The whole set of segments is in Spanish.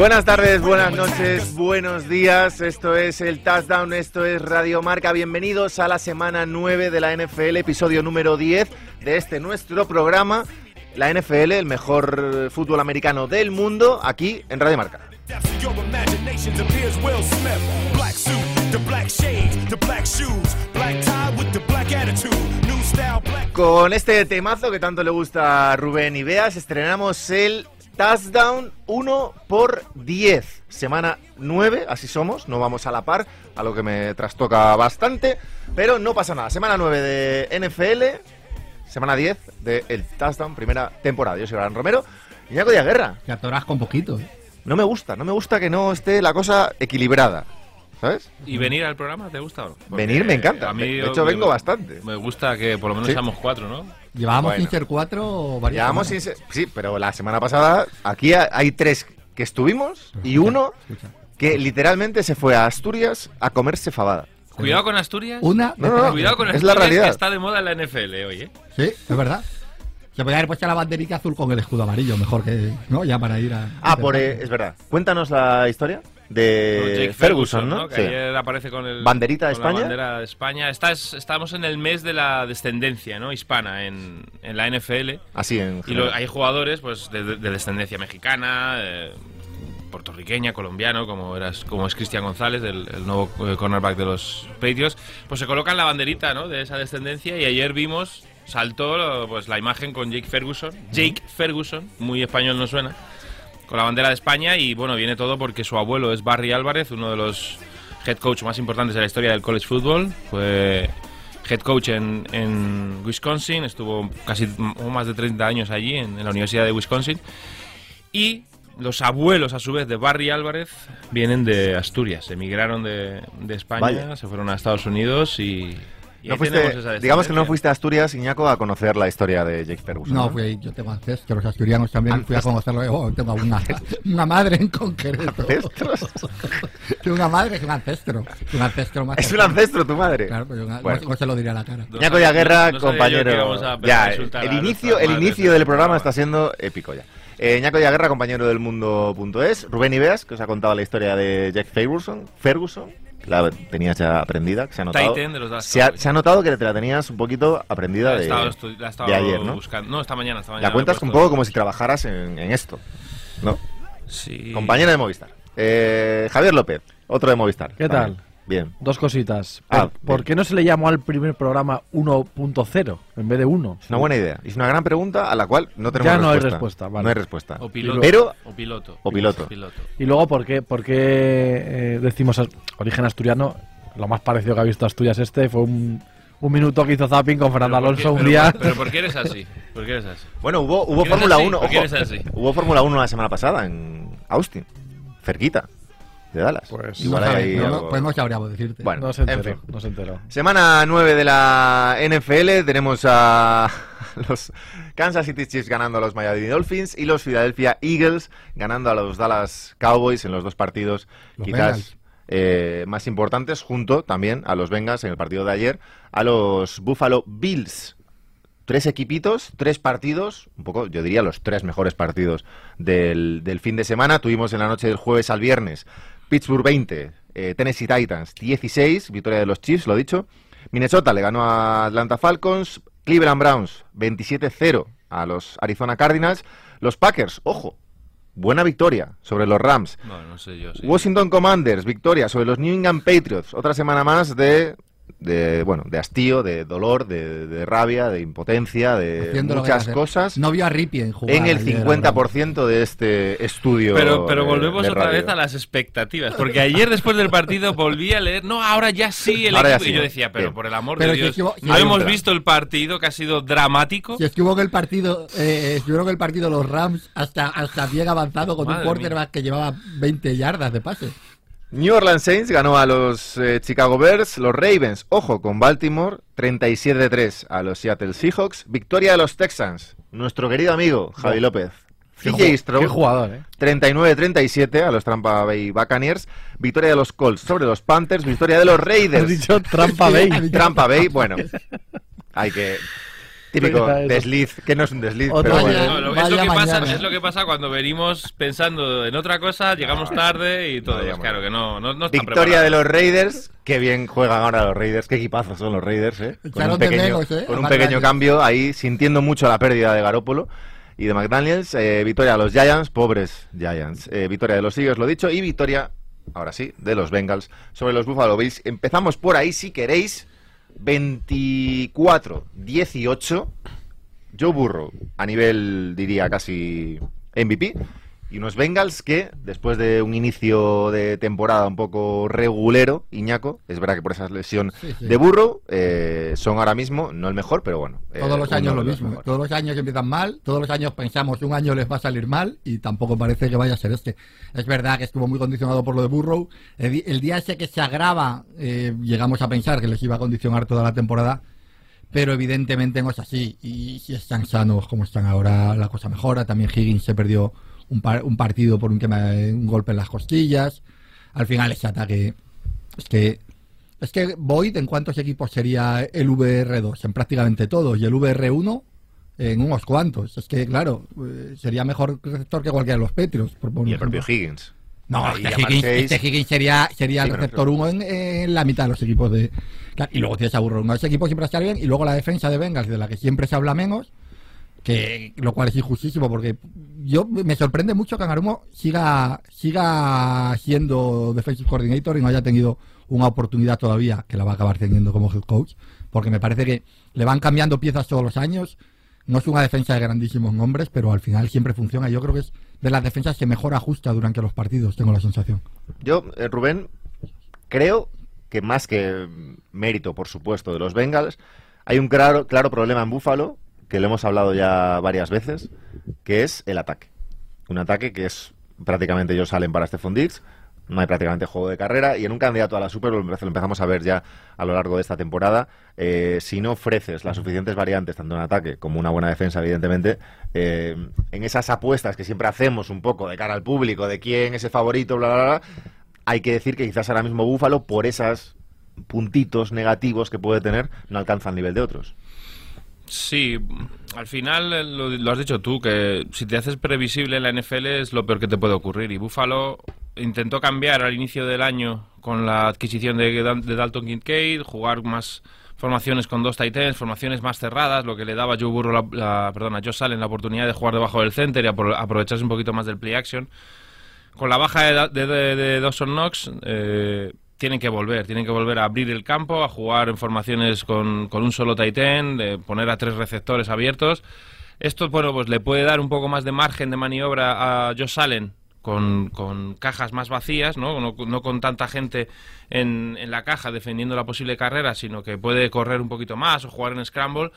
Buenas tardes, buenas noches, buenos días. Esto es el Touchdown, esto es Radio Marca. Bienvenidos a la semana 9 de la NFL, episodio número 10 de este nuestro programa. La NFL, el mejor fútbol americano del mundo, aquí en Radio Marca. Con este temazo que tanto le gusta a Rubén y estrenamos el Touchdown 1 por 10. Semana 9, así somos, no vamos a la par, a lo que me trastoca bastante, pero no pasa nada. Semana 9 de NFL, semana 10 de el Touchdown, primera temporada. Yo soy Gran Romero, Iñaco de Guerra. Te atoras con poquito. ¿eh? No me gusta, no me gusta que no esté la cosa equilibrada. ¿Sabes? ¿Y venir al programa te gusta o no? Porque Venir me encanta. a mí de hecho, me- vengo bastante. Me gusta que por lo menos Sí. seamos cuatro, ¿no? Llevábamos Bueno. sin ser cuatro varias Llevamos semanas. sin ser- Sí, pero la semana pasada aquí ha- hay tres que estuvimos y uno Escucha. que literalmente se fue a Asturias a comerse fabada. Cuidado con Asturias. Una. No, no, no. Cuidado con Es Asturias, la realidad. que está de moda en la NFL hoy, ¿eh? Sí, es verdad. Se podía haber puesto la banderita azul con el escudo amarillo, mejor que. ¿No? Ya para ir a. Ah, por, eh, es verdad. Cuéntanos la historia de Eh, Ferguson, ¿no? Que Sí. ayer aparece con el... ¿Banderita de con la España? bandera de España. Estás- estamos en el mes de la descendencia, ¿no? Hispana en, en la NFL. Así en Y lo- hay jugadores pues de, de- de descendencia mexicana, eh, puertorriqueña, colombiano, como eras, como es Cristian González, el, el nuevo eh, cornerback de los Patriots, pues se colocan la banderita, ¿no? De esa descendencia y ayer vimos saltó pues la imagen con Jake Ferguson, Jake Ferguson, muy español no suena, con la bandera de España y bueno viene todo porque su abuelo es Barry Álvarez, uno de los head coach más importantes de la historia del college football, fue head coach en, en Wisconsin, estuvo casi más de 30 años allí en, en la Universidad de Wisconsin. Y los abuelos, a su vez, de Barry Álvarez vienen de Asturias, emigraron de, de España, Vaya. se fueron a Estados Unidos y... No fuiste- digamos que no fuiste a Asturias, Iñaco, a conocer la historia de Jake Ferguson. No, fui, yo tengo ancestros asturianos también, fui a Ancestros. conocerlo. Oh, tengo una, una madre en concreto. ¿Ancestros? Tengo una madre que es un ancestro. Un ancestro más es un ancestro tu madre. Claro, pero una- Bueno. no, no se lo diré a la cara. Iñaco de Guerra, no yo compañero. Ya, el inicio, el inicio del el programa está siendo épico ya. Eh, Iñaco de Guerra, compañero del mundo.es. Rubén Ibeas, que os ha contado la historia de Jack Ferguson. Ferguson, la tenías ya aprendida, que se ha notado. Tight end de los Dallas se, ha, Cowboys. se ha notado que te la tenías un poquito aprendida de, estado la ayer, ¿no? buscando. No, esta mañana, esta mañana. La cuentas un poco como si trabajaras en, en esto. ¿No? Sí. Compañero de Movistar. Eh, Javier López, otro de Movistar. ¿Qué también. Bien. Dos cositas. Ah, ¿Por, qué no se le llamó al primer programa 1.0 en vez de 1? Es una buena idea. Es una gran pregunta a la cual no tenemos Ya no hay respuesta. respuesta, vale. No hay respuesta. O piloto. Pero- o piloto. o piloto. Y luego, ¿por qué, por qué eh, decimos origen asturiano? Lo más parecido que ha visto Asturias este fue un, un minuto que hizo Zapping con Fernando Pero ¿por qué- Alonso un pero día. por- Pero ¿por qué eres así? ¿Por qué eres así? Bueno, hubo, hubo ¿Por qué eres Fórmula así? 1. ¿Por qué ojo, eres así? Hubo Fórmula 1 la semana pasada en Austin. Cerquita. De Dallas. Pues Igual hay no, algo- pues no sabríamos decirte. Bueno, no se en enteró, fin. no se enteró. Semana 9 de la NFL. Tenemos a los Kansas City Chiefs ganando a los Miami Dolphins y los Philadelphia Eagles ganando a los Dallas Cowboys en los dos partidos Los quizás eh, más importantes, junto también a los Bengals en el partido de ayer, a los Buffalo Bills. Tres equipitos, tres partidos, un poco, yo diría los tres mejores partidos del, del fin de semana. Tuvimos en la noche del jueves al viernes Pittsburgh 20, eh, Tennessee Titans 16, victoria de los Chiefs, lo dicho. Minnesota le ganó a Atlanta Falcons, Cleveland Browns 27-0 a los Arizona Cardinals. Los Packers, ojo, buena victoria sobre los Rams. No, no sé yo. sí. Washington Commanders, victoria sobre los New England Patriots. Otra semana más de, de bueno, de hastío, de dolor, de, de rabia, de impotencia, de Haciendo muchas cosas. No vio a Ripien jugar. en el ayer, 50% de este estudio. Pero, pero de- volvemos de otra radio. vez a las expectativas. Porque ayer, después del partido, volví a leer. No, ahora ya sí el Ahora equipo. sí. Y yo decía, pero Bien. por el amor Pero de Dios. que no hemos visto el partido que ha sido dramático. Si es que hubo que el partido, eh, que el partido los Rams hasta, hasta bien avanzado con Madre un quarterback que llevaba 20 yardas de pase. New Orleans Saints ganó a los eh, Chicago Bears, los Ravens, ojo, con Baltimore, 37-3 a los Seattle Seahawks, victoria de los Texans, nuestro querido amigo Javi Oh. López. Qué, CJ Stroud, qué jugador, ¿eh? 39-37 a los Tampa Bay Buccaneers, victoria de los Colts sobre los Panthers, victoria de los Has Raiders. dicho Trampa Bay. Trampa Bay, bueno, hay que... Típico desliz, que no es un desliz, Otro pero año. bueno. No, lo- Vaya es, lo que pasa, mañana. es lo que pasa cuando venimos pensando en otra cosa, llegamos tarde y todo. Claro que no, no, no están Victoria de los Raiders, qué bien juegan ahora los Raiders, qué equipazos son los Raiders, ¿eh? Con Echaron un de pequeño, menos, ¿eh? con a un pequeño cambio ahí, sintiendo mucho la pérdida de Garópolo y de McDaniels. Eh, victoria de los Giants, pobres Giants. Eh, victoria de los Eagles, lo dicho, y victoria, ahora sí, de los Bengals sobre los Buffalo Bills. Empezamos por ahí, si queréis. 24-18. Joe Burrow, a nivel, diría, casi MVP. Y unos Bengals que, después de un inicio de temporada un poco regulero, Iñaco, es verdad que por esa lesión Sí, sí. de Burrow, eh, son ahora mismo, no el mejor, pero bueno. eh, Todos los años lo mismo. mejores. Todos los años empiezan mal, todos los años pensamos un año les va a salir mal y tampoco parece que vaya a ser este. Es verdad que estuvo muy condicionado por lo de Burrow. El día ese que se agrava, eh, llegamos a pensar que les iba a condicionar toda la temporada, pero evidentemente no es así. Y si están sanos como están ahora, la cosa mejora. También Higgins se perdió un, par- un partido por un, quema- un golpe en las costillas. Al final ese ataque es que es que Void en cuántos equipos sería el VR2 en prácticamente todos y el VR1 en unos cuantos. Es que claro, eh, sería mejor receptor que cualquiera de los Petrios. por Y el propio. Higgins. No, Ahí este Higgins, este Higgins sería, sería Sí, el receptor 1 en, en la mitad de los equipos de. claro, y luego tienes a Burrow. No, ese equipo siempre está bien. Y luego la defensa de Bengals, de la que siempre se habla menos, que lo cual es injustísimo porque yo me sorprende mucho que Angarumo siga siga siendo defensive coordinator y no haya tenido una oportunidad todavía que la va a acabar teniendo como head coach porque me parece que le van cambiando piezas todos los años. No es una defensa de grandísimos nombres pero al final siempre funciona. Yo creo que es de las defensas que mejor ajusta durante los partidos tengo la sensación. Yo, eh, Rubén, creo que más que mérito, por supuesto, de los Bengals, hay un claro, claro problema en Búfalo, que lo hemos hablado ya varias veces, que es el ataque. Un ataque que es prácticamente ellos salen para Stephon Diggs, no hay prácticamente juego de carrera, y en un candidato a la Super lo empezamos a ver ya a lo largo de esta temporada, eh, si no ofreces las suficientes variantes, tanto en ataque como una buena defensa, evidentemente, eh, en esas apuestas que siempre hacemos un poco de cara al público, de quién es el favorito, bla, bla, bla, hay que decir que quizás ahora mismo Búfalo, por esos puntitos negativos que puede tener, no alcanza el nivel de otros. Sí, al final eh, lo, lo has dicho tú, que si te haces previsible en la NFL es lo peor que te puede ocurrir. Y Buffalo intentó cambiar al inicio del año con la adquisición de, Dal- de Dalton Kincaid, jugar más formaciones con dos tight formaciones más cerradas, lo que le daba a Joe Burrow, la, la- a Allen la oportunidad de jugar debajo del center y apro- aprovecharse un poquito más del play action. Con la baja de, de- de Dawson Knox, eh, tienen que volver, tienen que volver a abrir el campo, a jugar en formaciones con, con un solo end, de poner a tres receptores abiertos. Esto, bueno, pues le puede dar un poco más de margen de maniobra a Josh Allen con, con cajas más vacías, ¿no? No, no con tanta gente en, en la caja defendiendo la posible carrera, sino que puede correr un poquito más o jugar en scramble.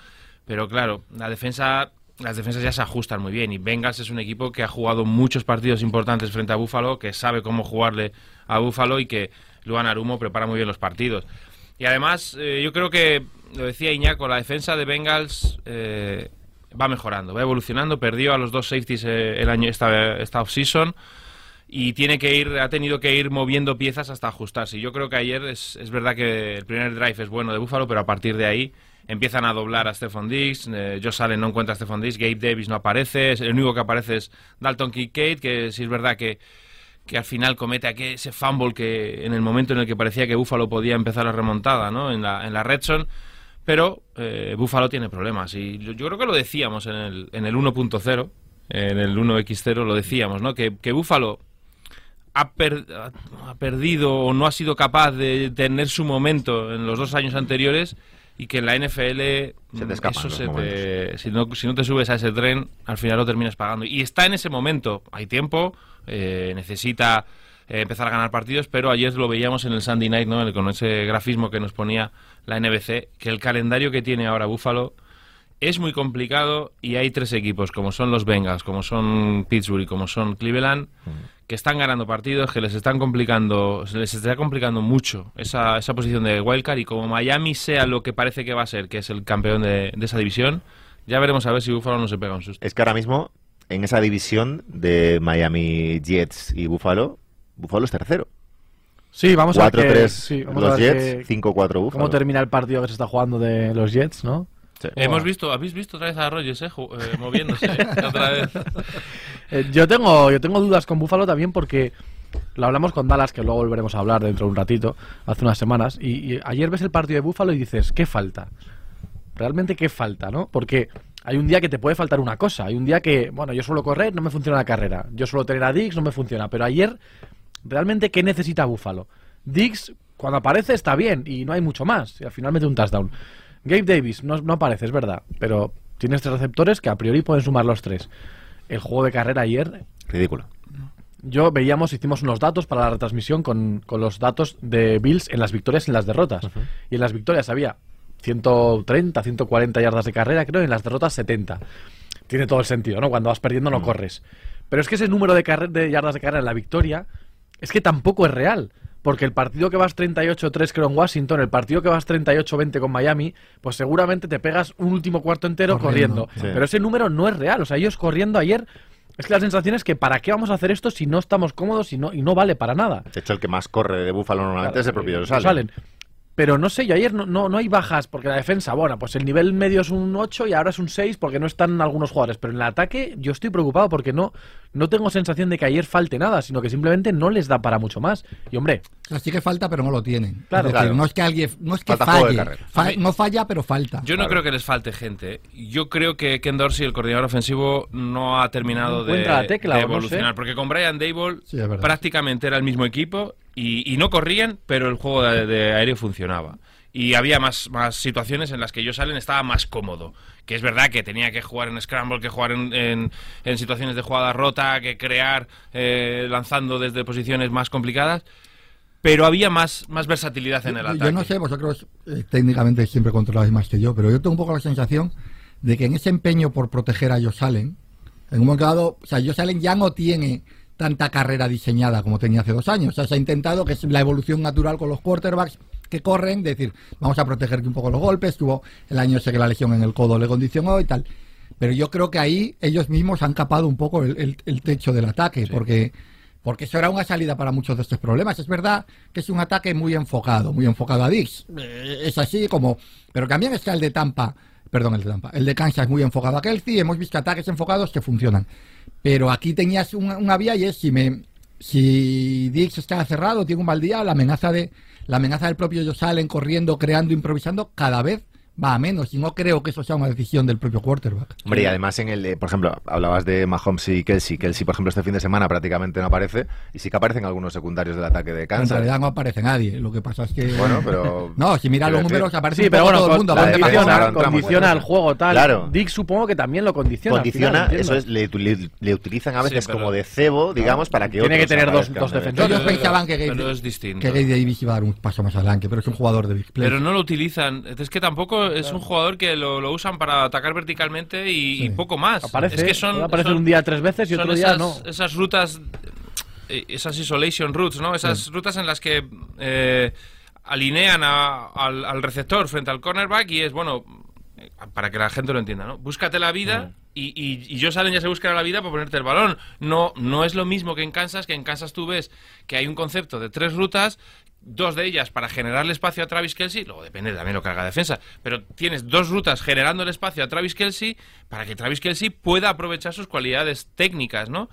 Pero claro, la defensa, las defensas ya se ajustan muy bien. Y Bengals es un equipo que ha jugado muchos partidos importantes frente a Buffalo, que sabe cómo jugarle a Buffalo y que Luan Arumo prepara muy bien los partidos. Y además, eh, yo creo que, lo decía Iñaco, la defensa de Bengals eh, va mejorando, va evolucionando. Perdió a los dos safeties eh, el año esta, esta off-season y tiene que ir, ha tenido que ir moviendo piezas hasta ajustarse. Yo creo que ayer es, es verdad que el primer drive es bueno de Buffalo, pero a partir de ahí empiezan a doblar a Stephon Diggs, eh, Josh no encuentra a Stephon Diggs, Gabe Davis no aparece, el único que aparece es Dalton Kincaid, que sí es verdad que, que al final comete aquel, ese fumble que en el momento en el que parecía que Buffalo podía empezar la remontada, ¿no? En la, en la red zone, pero eh, Buffalo tiene problemas y yo, yo creo que lo decíamos en el, en el 1.0, en el 1x0 lo decíamos, ¿no? Que, que Buffalo ha, per- ha- perdido o no ha sido capaz de tener su momento en los dos años anteriores y que en la NFL Se te eso se te- si, no, si no te subes a ese tren, al final lo terminas pagando. Y está en ese momento, hay tiempo, eh, necesita eh, empezar a ganar partidos, pero ayer lo veíamos en el Sunday Night, ¿no? con ese grafismo que nos ponía la NBC, que el calendario que tiene ahora Buffalo es muy complicado y hay tres equipos, como son los Bengals, como son Pittsburgh y como son Cleveland, que están ganando partidos, que les están complicando, se les está complicando mucho esa, esa posición de wildcard y como Miami sea lo que parece que va a ser, que es el campeón de, de esa división, ya veremos a ver si Buffalo no se pega un susto. Es que ahora mismo, en esa división de Miami Jets y Buffalo, Buffalo es tercero. Sí, vamos a ver, 4-3 qué- sí, los ver Jets, qué- 5-4 Buffalo. cómo termina el partido que se está jugando de los Jets, ¿no? Sí. Hemos visto, ¿habéis visto otra vez a Rogers eh, eh, moviéndose eh, otra vez? Eh, yo tengo yo tengo dudas con Buffalo también porque lo hablamos con Dallas, que luego volveremos a hablar dentro de un ratito, hace unas semanas, y, y ayer ves el partido de Buffalo y dices, ¿qué falta? Realmente, ¿qué falta, no? Porque hay un día que te puede faltar una cosa, hay un día que, bueno, yo suelo correr, no me funciona la carrera, yo suelo tener a Dix, no me funciona, pero ayer, ¿realmente qué necesita Buffalo? Dix, cuando aparece, está bien, y no hay mucho más, y al final mete un touchdown. Gabe Davis, no, no aparece, es verdad, pero tienes tres receptores que a priori pueden sumar los tres. El juego de carrera ayer Ridículo. yo veíamos, hicimos unos datos para la retransmisión con, con los datos de Bills en las victorias y en las derrotas. Y en las victorias había 130, 140 yardas de carrera, creo, y en las derrotas 70. Tiene todo el sentido, ¿no? Cuando vas perdiendo no corres. Pero es que ese número de, de yardas de carrera en la victoria es que tampoco es real. Porque el partido que vas 38-3 creo en Washington, el partido que vas 38-20 con Miami, pues seguramente te pegas un último cuarto entero corriendo. Corriendo, sí. Pero ese número no es real. O sea, ellos corriendo ayer... Es que la sensación es que ¿para qué vamos a hacer esto si no estamos cómodos y no, y no vale para nada? De hecho, el que más corre de Búfalo normalmente Claro, es el propio eh, Josh Allen. Pero no sé, yo ayer no, no, no hay bajas porque la defensa, bueno, pues el nivel medio es un 8 y ahora es un 6 porque no están algunos jugadores. Pero en el ataque yo estoy preocupado porque no, no tengo sensación de que ayer falte nada, sino que simplemente no les da para mucho más. Y hombre, O sea, sí que falta, pero no lo tienen. Claro, es decir, claro. no es que alguien, no es que falle, no falla, pero falta. Yo no creo que les falte gente. Yo creo que Ken Dorsey, el coordinador ofensivo, no ha terminado No de, la tecla, de o no evolucionar. sé. Porque con Brian Dable Sí, prácticamente era el mismo equipo y, y no corrían, pero el juego de, de aéreo funcionaba. Y había más, más situaciones en las que Josh Allen estaba más cómodo. Que es verdad que tenía que jugar en scramble, que jugar en, en- en situaciones de jugada rota, que crear eh, lanzando desde posiciones más complicadas. Pero había más, más versatilidad en el Yo- ataque. Yo no sé, vosotros eh, técnicamente siempre controláis más que yo, pero yo tengo un poco la sensación de que en ese empeño por proteger a Josh Allen, en un momento dado, o sea, Josh Allen ya no tiene tanta carrera diseñada como tenía hace dos años. O sea, se ha intentado, que es la evolución natural con los quarterbacks que corren, decir, vamos a proteger un poco los golpes, tuvo el año ese que la lesión en el codo le condicionó y tal. Pero yo creo que ahí ellos mismos han capado un poco el, el- el techo del ataque, porque porque eso era una salida para muchos de estos problemas. Es verdad que es un ataque muy enfocado, muy enfocado a Dix. Eh, Es así como... Pero también está el de Tampa, perdón, el de Tampa. El de Kansas muy enfocado a Kelsey. Hemos visto ataques enfocados que funcionan. Pero aquí tenías una, una vía y es si me... Si Dix está cerrado, tiene un mal día, la amenaza de la amenaza del propio Josh Allen corriendo, creando, improvisando, cada vez va a menos. Y no creo que eso sea una decisión del propio quarterback. Hombre, y además en el, por ejemplo, hablabas de Mahomes y Kelsey. Kelsey, por ejemplo, este fin de semana prácticamente no aparece y sí que aparecen algunos secundarios del ataque de En Kansas. realidad no aparece nadie. Lo que pasa es que... Bueno, pero... No, si miras los decir, números aparece sí, pero bueno, todo el mundo. la Mahomes, condiciona, entramos. condiciona el juego tal. Claro. Dick supongo que también lo condiciona. Condiciona, final, eso es, le, le- le utilizan a Sí, veces pero- como de cebo, digamos, para que Tiene que tener dos- dos de- defensores. Ellos pensaban que Pero Gabe, es distinto. que Gabe Davis iba a dar un paso más adelante, pero es un jugador de big play. Pero no lo utilizan. Es que tampoco es un jugador que lo, lo usan para atacar verticalmente y, poco más. Aparece, es que son, un día tres veces y otro día esas, no. esas rutas, eh, esas isolation routes, ¿no? Esas rutas en las que eh, alinean a- al, al receptor frente al cornerback y es, bueno, para que la gente lo entienda, ¿no? Búscate la vida y, y, y Josh Allen ya se buscará la vida para ponerte el balón. No, no es lo mismo que en Kansas, que en Kansas tú ves que hay un concepto de tres rutas dos de ellas para generarle espacio a Travis Kelsey, luego depende también lo que haga la defensa, pero tienes dos rutas generando el espacio a Travis Kelsey para que Travis Kelsey pueda aprovechar sus cualidades técnicas, ¿no?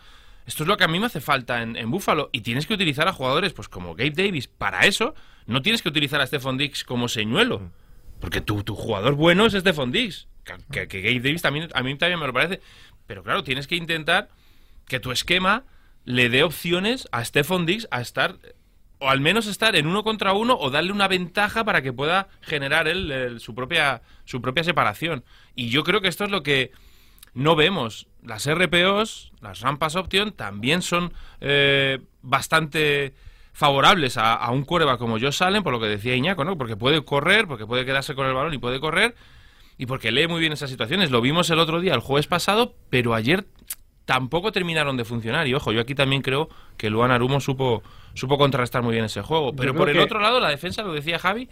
Esto es lo que a mí me hace falta en, en Buffalo y tienes que utilizar a jugadores pues como Gabe Davis. Para eso, no tienes que utilizar a Stephon Diggs como señuelo, porque tu, tu jugador bueno es Stephon Diggs, que, Gabe Davis también a mí también me lo parece, pero claro, tienes que intentar que tu esquema le dé opciones a Stephon Diggs a estar o al menos estar en uno contra uno o darle una ventaja para que pueda generar él su propia su propia separación. Y yo creo que esto es lo que no vemos. Las RPOs, las rampas option, también son eh, bastante favorables a, a un quarterback como Josh Allen, por lo que decía Iñaco, ¿no? Porque puede correr, porque puede quedarse con el balón y puede correr, y porque lee muy bien esas situaciones. Lo vimos el otro día, el jueves pasado, pero ayer tampoco terminaron de funcionar. Y ojo, yo aquí también creo que Luan Arumo supo, supo contrarrestar muy bien ese juego. Pero por el que- otro lado, la defensa, lo decía Javi,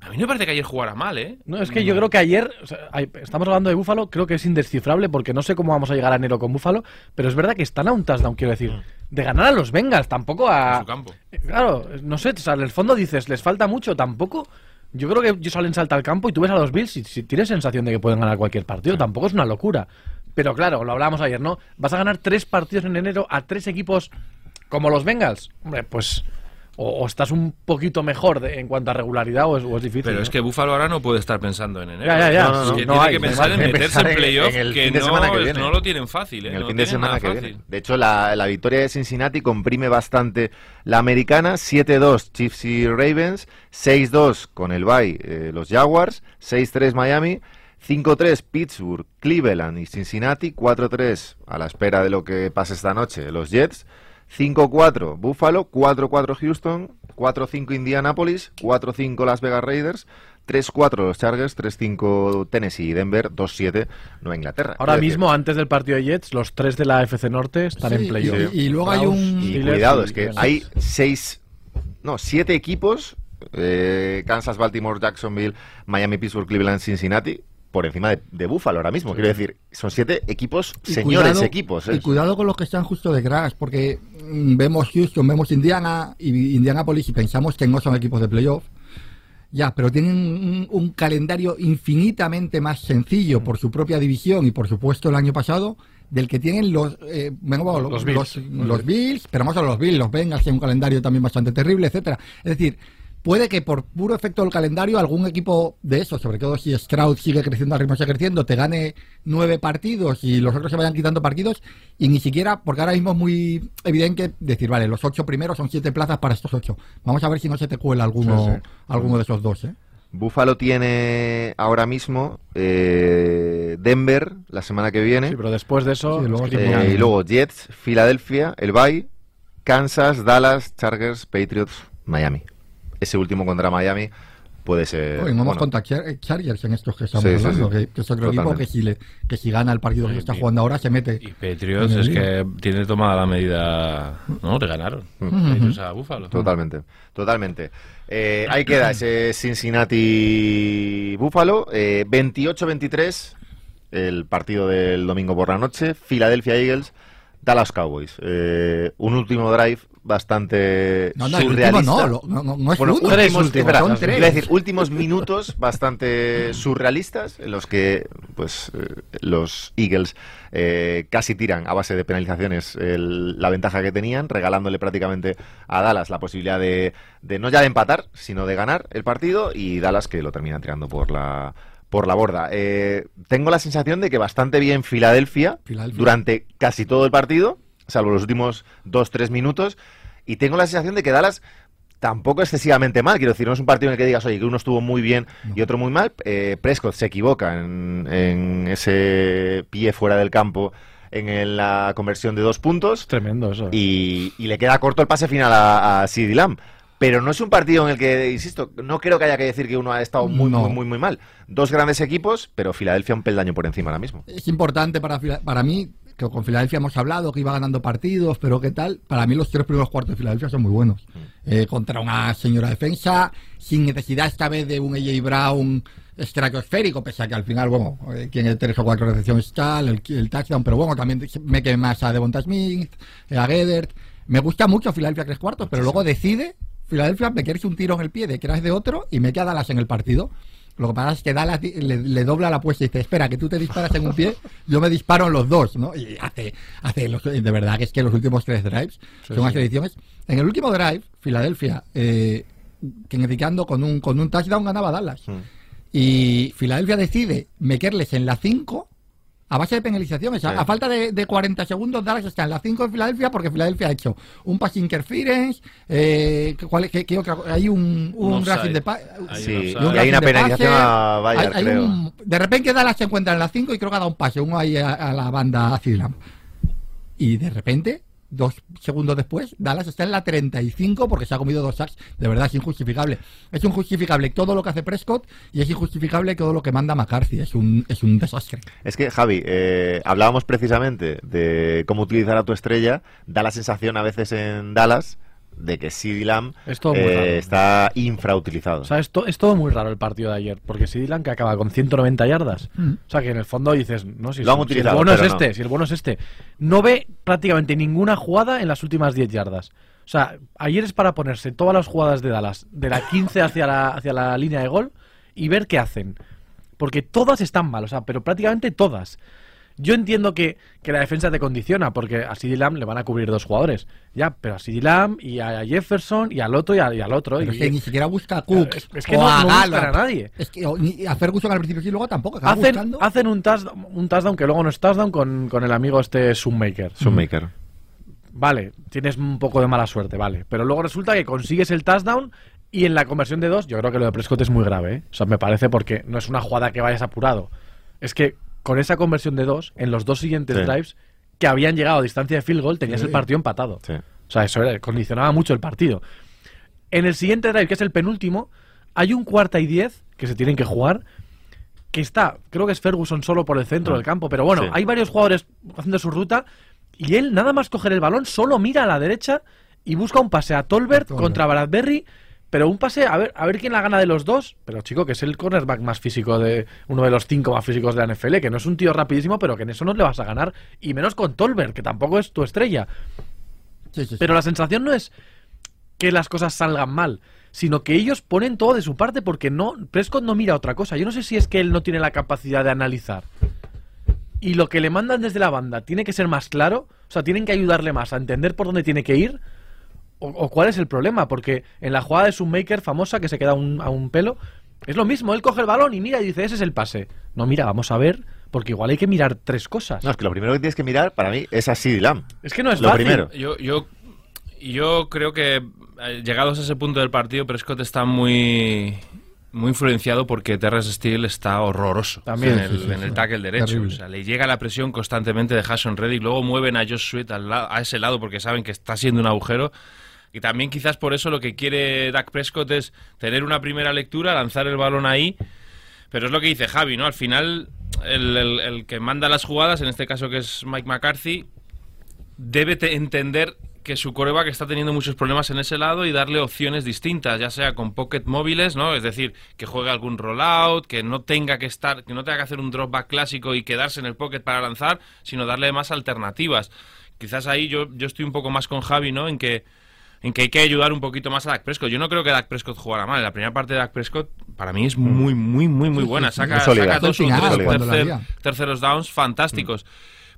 a mí no me parece que ayer jugara mal, ¿eh? No, es que yo creo que ayer, o sea, hay- estamos hablando de Búfalo, creo que es indescifrable porque no sé cómo vamos a llegar a enero con Búfalo, pero es verdad que están a un touchdown, quiero decir, de ganar a los Bengals, tampoco En a... su campo. Claro, no sé, o sea, en el fondo dices, les falta mucho, tampoco Yo creo que ellos salen salta al campo y tú ves a los Bills y si tienes sensación de que pueden ganar cualquier partido. Tampoco es una locura. Pero claro, lo hablábamos ayer, ¿no? Vas a ganar tres partidos en enero a tres equipos como los Bengals. Hombre, pues o, o estás un poquito mejor de- en cuanto a regularidad o es, o es difícil. Pero ¿no? es que Búfalo ahora no puede estar pensando en enero. Ya, ya, ya. No, no, Es que tiene hay, que pensar en meterse en en- playoff, en el que, fin de no, semana que viene. no lo tienen fácil. ¿eh? En el No fin de semana que fácil. viene. De hecho, la, la victoria de Cincinnati comprime bastante la americana. 7-2 Chiefs y Ravens. 6-2 con el bye eh, los Jaguars. 6-3 Miami. 5-3 Pittsburgh, Cleveland y Cincinnati. 4-3 a la espera de lo que pase esta noche los Jets. 5-4 Buffalo. 4-4 Houston. 4-5 Indianapolis. 4-5 Las Vegas Raiders. 3-4 los Chargers. 3-5 Tennessee y Denver. 2-7 Nueva Inglaterra. Ahora mismo, antes del partido de Jets, los tres de la FC Norte están Sí, en playoff. y- y luego hay un- Y cuidado, es que hay seis, no, siete equipos, eh, Kansas, Baltimore, Jacksonville, Miami, Pittsburgh, Cleveland, Cincinnati, por encima de, de Buffalo ahora mismo. Quiero decir, son siete equipos, Y señores cuidado- equipos. Y cuidado con los que están justo detrás, porque mm, vemos Houston, vemos Indiana y Indianapolis y pensamos que no son equipos de playoff. Ya, pero tienen un, un calendario infinitamente más sencillo por su propia división y por supuesto el año pasado del que tienen los eh, bueno, Los los, Bills. los, los Bills, pero no solo los Bills, los Bengals tienen un calendario también bastante terrible, etcétera. Es decir, puede que por puro efecto del calendario algún equipo de esos, sobre todo si Stroud sigue creciendo al ritmo que sigue creciendo, te gane nueve partidos y los otros se vayan quitando partidos y ni siquiera, porque ahora mismo es muy evidente decir, vale, los ocho primeros son siete plazas para estos ocho. Vamos a ver si no se te cuela alguno, Sí, sí. alguno de esos dos, ¿eh? Buffalo tiene ahora mismo eh, Denver la semana que viene. Sí, pero después de eso. Sí, luego es sí, eh, y luego Jets, Filadelfia, el Bay, Kansas, Dallas, Chargers, Patriots, Miami. Ese último contra Miami puede ser. Oye, no hemos bueno, contra Char- Chargers en estos que estamos Sí, hablando, sí. que, que es otro equipo Totalmente. que si, le, que si gana el partido que se está jugando ahora se mete. Y Patriots es lío. que tiene tomada la medida. No, le ganaron. A Búfalo. Totalmente, totalmente. Eh, ahí queda ese Cincinnati-Búfalo. 28-23, el partido del domingo por la noche. Philadelphia Eagles, Dallas Cowboys. Eh, un último drive bastante No, no, el último surrealista. no, no, es Bueno, últimos, espera, son tres. decir, últimos minutos bastante surrealistas en los que pues eh, los Eagles eh, casi tiran a base de penalizaciones el- la ventaja que tenían, regalándole prácticamente a Dallas la posibilidad de, de no ya de empatar, sino de ganar el partido y Dallas que lo termina tirando por la por la borda. Eh, tengo la sensación de que bastante bien Filadelfia Filadelfia. durante casi todo el partido, salvo los últimos dos, tres minutos, y tengo la sensación de que Dallas tampoco excesivamente mal. Quiero decir, no es un partido en el que digas, oye, que uno estuvo muy bien y otro muy mal. Eh, Prescott se equivoca en, en ese pie fuera del campo en la conversión de dos puntos tremendo eso. y, y le queda corto el pase final a, a Lamb. Pero no es un partido en el que, insisto, no creo que haya que decir que uno ha estado muy, No. muy, muy, muy mal. Dos grandes equipos, pero Filadelfia un peldaño por encima ahora mismo. Es importante para, para mí, que con Filadelfia hemos hablado, que iba ganando partidos, pero qué tal. Para mí los tres primeros cuartos de Filadelfia son muy buenos. Eh, contra una señora defensa, sin necesidad esta vez de un AJ Brown estratosférico, pese a que al final, bueno, eh, tiene tres o cuatro recepciones tal, el, el touchdown, pero bueno, también me quedé más a Devonta Smith, eh, a Gedert. Me gusta mucho Filadelfia tres cuartos, pero luego decide Filadelfia me quieres un tiro en el pie de que eras de otro y me queda Dallas en el partido. Lo que pasa es que Dallas le, le dobla la apuesta y dice, espera, que tú te disparas en un pie, yo me disparo en los dos, ¿no? Y hace, hace los- de verdad que es que los últimos tres drives son unas ediciones. En el último drive, Filadelfia, eh, criticando con un, con un touchdown ganaba Dallas. Y Filadelfia decide meterles en la 5 a base de penalizaciones. A, Sí. a falta de, de 40 segundos, Dallas está en la 5 de Filadelfia porque Filadelfia ha hecho un pass interference. Eh, ¿cuál qué- qué otra hay un, un, rushing de pa- Hay Sí, un y hay una penalización pase, a Bayard, hay- hay creo. un- de repente Dallas se encuentra en la 5 y creo que ha dado un pase, uno ahí a, a la banda Lamb. Y de repente, dos segundos después, Dallas está en la 35 porque se ha comido dos sacks. De verdad, es injustificable. Es injustificable todo lo que hace Prescott y es injustificable todo lo que manda McCarthy. Es un, es un desastre. Es que, Javi, eh, hablábamos precisamente de cómo utilizar a tu estrella. Da la sensación a veces en Dallas de que CeeDee Lamb Es todo muy eh, raro. está infrautilizado. O sea, es, to- es todo muy raro el partido de ayer, porque si Dylan que acaba con 190 yardas, Mm. o sea que en el fondo dices, no, si, Lo han si utilizado, el bueno es pero no. este, si el bueno es este, no ve prácticamente ninguna jugada en las últimas 10 yardas. O sea, ayer es para ponerse todas las jugadas de Dallas, de la 15 hacia la, hacia la línea de gol, y ver qué hacen. Porque todas están mal, o sea, pero prácticamente todas. Yo entiendo que, que la defensa te condiciona, porque a CD Lamb le van a cubrir dos jugadores. Ya, pero a CD Lamb y a Jefferson y al otro y, a- y al otro. Pero y- es que ni siquiera busca a Cook. Es- es que o no- a no buscan Gallup. a nadie. Es que o- ni a Ferguson al principio sí, luego tampoco. hacen, buscando. hacen un, touchdown, un touchdown que luego no es touchdown con, con el amigo este Sunmaker. Sunmaker. Vale, tienes un poco de mala suerte, vale. Pero luego resulta que consigues el touchdown y en la conversión de dos, yo creo que lo de Prescott es muy grave, ¿eh? O sea, me parece porque no es una jugada que vayas apurado. Es que con esa conversión de dos, en los dos siguientes Sí. drives que habían llegado a distancia de field goal, tenías Sí. el partido empatado. Sí. O sea, eso era- condicionaba mucho el partido. En el siguiente drive, que es el penúltimo, hay un cuarta y diez que se tienen que jugar. Que está, creo que es Ferguson solo por el centro Ah, del campo, pero bueno, sí. hay varios jugadores haciendo su ruta y él, nada más coger el balón, solo mira a la derecha y busca un pase a Tolbert Tolbert. contra Bradbury, pero un pase a ver, a ver quién la gana de los dos. Pero chico, que es el cornerback más físico de uno de los cinco más físicos de la NFL, que no es un tío rapidísimo, pero que en eso no le vas a ganar, y menos con Tolbert, que tampoco es tu estrella. Sí, sí, sí. Pero la sensación no es que las cosas salgan mal, sino que ellos ponen todo de su parte porque no Prescott no mira otra cosa. Yo no sé si es que él no tiene la capacidad de analizar. Y lo que le mandan desde la banda tiene que ser más claro, o sea, tienen que ayudarle más a entender por dónde tiene que ir o, o cuál es el problema, porque en la jugada de Sunmaker famosa que se queda un- a un pelo, es lo mismo, él coge el balón y mira y dice, ese es el pase. No, mira, vamos a ver, porque igual hay que mirar tres cosas. No, es que lo primero que tienes que mirar para mí es a Lamb. es que no es lo fácil. primero. Yo, yo, yo creo que eh, llegados a ese punto del partido, Prescott está muy muy influenciado porque Terrence Steele está horroroso También, en, el, sí, sí, en el sí. tackle derecho. O sea, le llega la presión constantemente de Hassan Reddick. Luego mueven a Josh Sweat al a ese lado porque saben que está siendo un agujero. Y también quizás por eso lo que quiere Dak Prescott es tener una primera lectura, lanzar el balón ahí. Pero es lo que dice Javi, ¿no? Al final, el, que manda las jugadas, en este caso que es Mike McCarthy, debe te- entender que su coreback está teniendo muchos problemas en ese lado y darle opciones distintas, ya sea con pocket móviles, ¿no? Es decir, que juegue algún rollout, que no tenga que estar, que no tenga que hacer un drop back clásico y quedarse en el pocket para lanzar, sino darle más alternativas. Quizás ahí yo, yo estoy un poco más con Javi, ¿no? En que en que hay que ayudar un poquito más a Dak Prescott. Yo no creo que Dak Prescott jugara mal. La primera parte de Dak Prescott para mí es muy, muy, muy, muy Sí, buena. Saca, Muy saca dos o tres tercer- terceros downs fantásticos.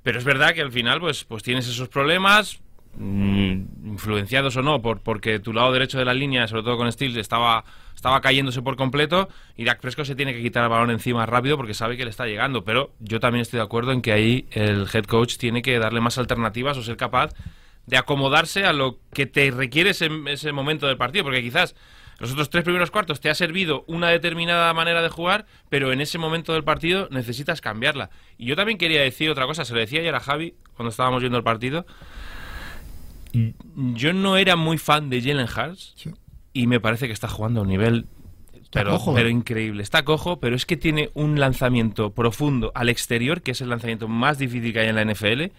Pero es verdad que al final pues, pues tienes esos problemas, mm, influenciados o no, por, porque tu lado derecho de la línea, sobre todo con Steele, estaba, estaba cayéndose por completo y Dak Prescott se tiene que quitar el balón encima rápido porque sabe que le está llegando. Pero yo también estoy de acuerdo en que ahí el head coach tiene que darle más alternativas o ser capaz de acomodarse a lo que te requiere ese, ese momento del partido, porque quizás los otros tres primeros cuartos te ha servido una determinada manera de jugar, pero en ese momento del partido necesitas cambiarla. Y yo también quería decir otra cosa, se lo decía ayer a Javi cuando estábamos viendo el partido. Yo no era muy fan de Jalen Hurts Sí. y me parece que está jugando a un nivel pero, cojo, pero ¿eh? increíble. Está cojo, pero es que tiene un lanzamiento profundo al exterior, que es el lanzamiento más difícil que hay en la NFL,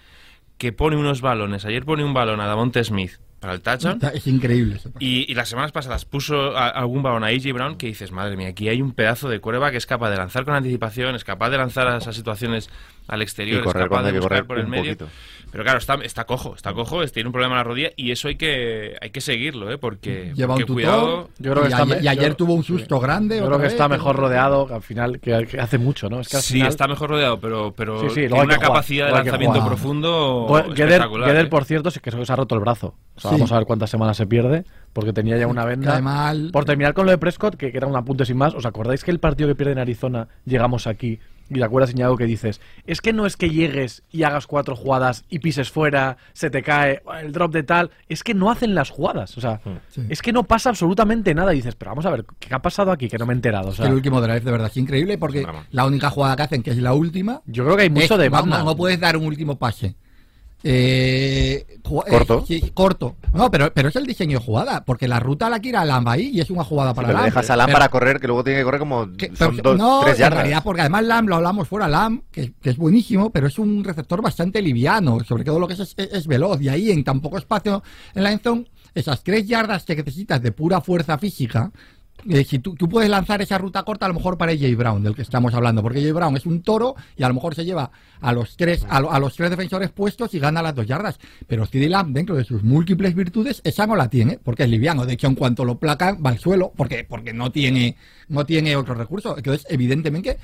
que pone unos balones. Ayer pone un balón a Davonte Smith para el touchdown. Es increíble. Y, y las semanas pasadas puso a- algún balón a AJ Brown que dices, madre mía, aquí hay un pedazo de cuerva que es capaz de lanzar con anticipación, es capaz de lanzar a esas situaciones al exterior, correr es capaz de hay que buscar correr por el medio. poquito. Pero claro, está, está cojo, está cojo, es- tiene un problema en la rodilla y eso hay que, hay que seguirlo, ¿eh? Porque, Lleva porque un tutor. cuidado. Yo creo que y, está ayer, y ayer yo- tuvo un susto grande. Yo creo que vez, está mejor rodeado, que al final, que, que hace mucho, ¿no? Es que al Sí, final- está mejor rodeado, pero, pero Sí, sí, tiene luego hay una jugar, capacidad de lanzamiento profundo Bueno. Gueder, ¿eh? por cierto, sí que se ha roto el brazo. O sea, Sí. vamos a ver cuántas semanas se pierde, porque tenía ya una venda. Cae mal. Por terminar con lo de Prescott, que, que era un apunte sin más, ¿os acordáis que el partido que pierde en Arizona, llegamos aquí, y te acuerdas, Iñago, que dices, es que no es que llegues y hagas cuatro jugadas y pises fuera, se te cae, el drop de tal, es que no hacen las jugadas, o sea, Sí. es que no pasa absolutamente nada, y dices, pero vamos a ver, ¿qué ha pasado aquí? Que no me he enterado, o Es sea, que el último drive de verdad es increíble porque la única jugada que hacen, que es la última, yo creo que hay mucho es- de no puedes dar un último pase. Eh, eh, Corto. sí, corto. No, pero, pero es el diseño de jugada, porque la ruta la quiere a Lamb ahí y es una jugada para Pero le Lamb. dejas a Lam Pero- para correr, que luego tiene que correr como que- son pero- dos, no, tres en yardas. realidad, porque además Lamb lo hablamos fuera, Lamb, que, que es buenísimo, pero es un receptor bastante liviano, sobre todo lo que es, es, es veloz, y ahí en tan poco espacio en la endzone, esas tres yardas que necesitas de pura fuerza física, eh, si tú, tú puedes lanzar esa ruta corta a lo mejor para Jay Brown, del que estamos hablando, porque Jay Brown es un toro y a lo mejor se lleva a los tres, a, a los tres defensores puestos y gana las dos yardas. Pero CD Lamb, dentro de sus múltiples virtudes, esa no la tiene, porque es liviano. De hecho, en cuanto lo placan, va al suelo, porque, porque no tiene, no tiene otro recurso. Entonces, evidentemente,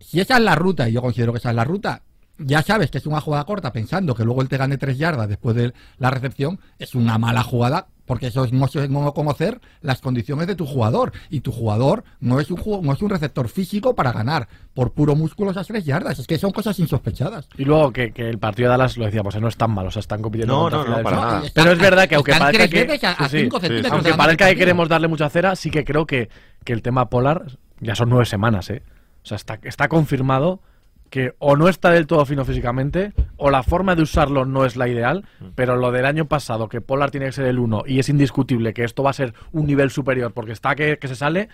si esa es la ruta, y yo considero que esa es la ruta, ya sabes que es una jugada corta pensando que luego él te gane tres yardas después de la recepción, es una mala jugada porque eso es no, no conocer las condiciones de tu jugador y tu jugador no es un no es un receptor físico para ganar por puro músculo esas tres yardas, es que son cosas insospechadas. Y luego que, que el partido de Dallas, lo decíamos, eh, no es tan malo, o sea, están compitiendo No, contra no, no, para nada. Pero es verdad que aunque parezca que- a, sí, Sí, sí. Aunque parezca queremos darle mucha cera, sí que creo que, que el tema Polar ya son nueve semanas, ¿eh? O sea, está, está confirmado que o no está del todo fino físicamente, o la forma de usarlo no es la ideal, Mm. pero lo del año pasado, que Polar tiene que ser el uno, y es indiscutible que esto va a ser un nivel superior porque está que, que se sale,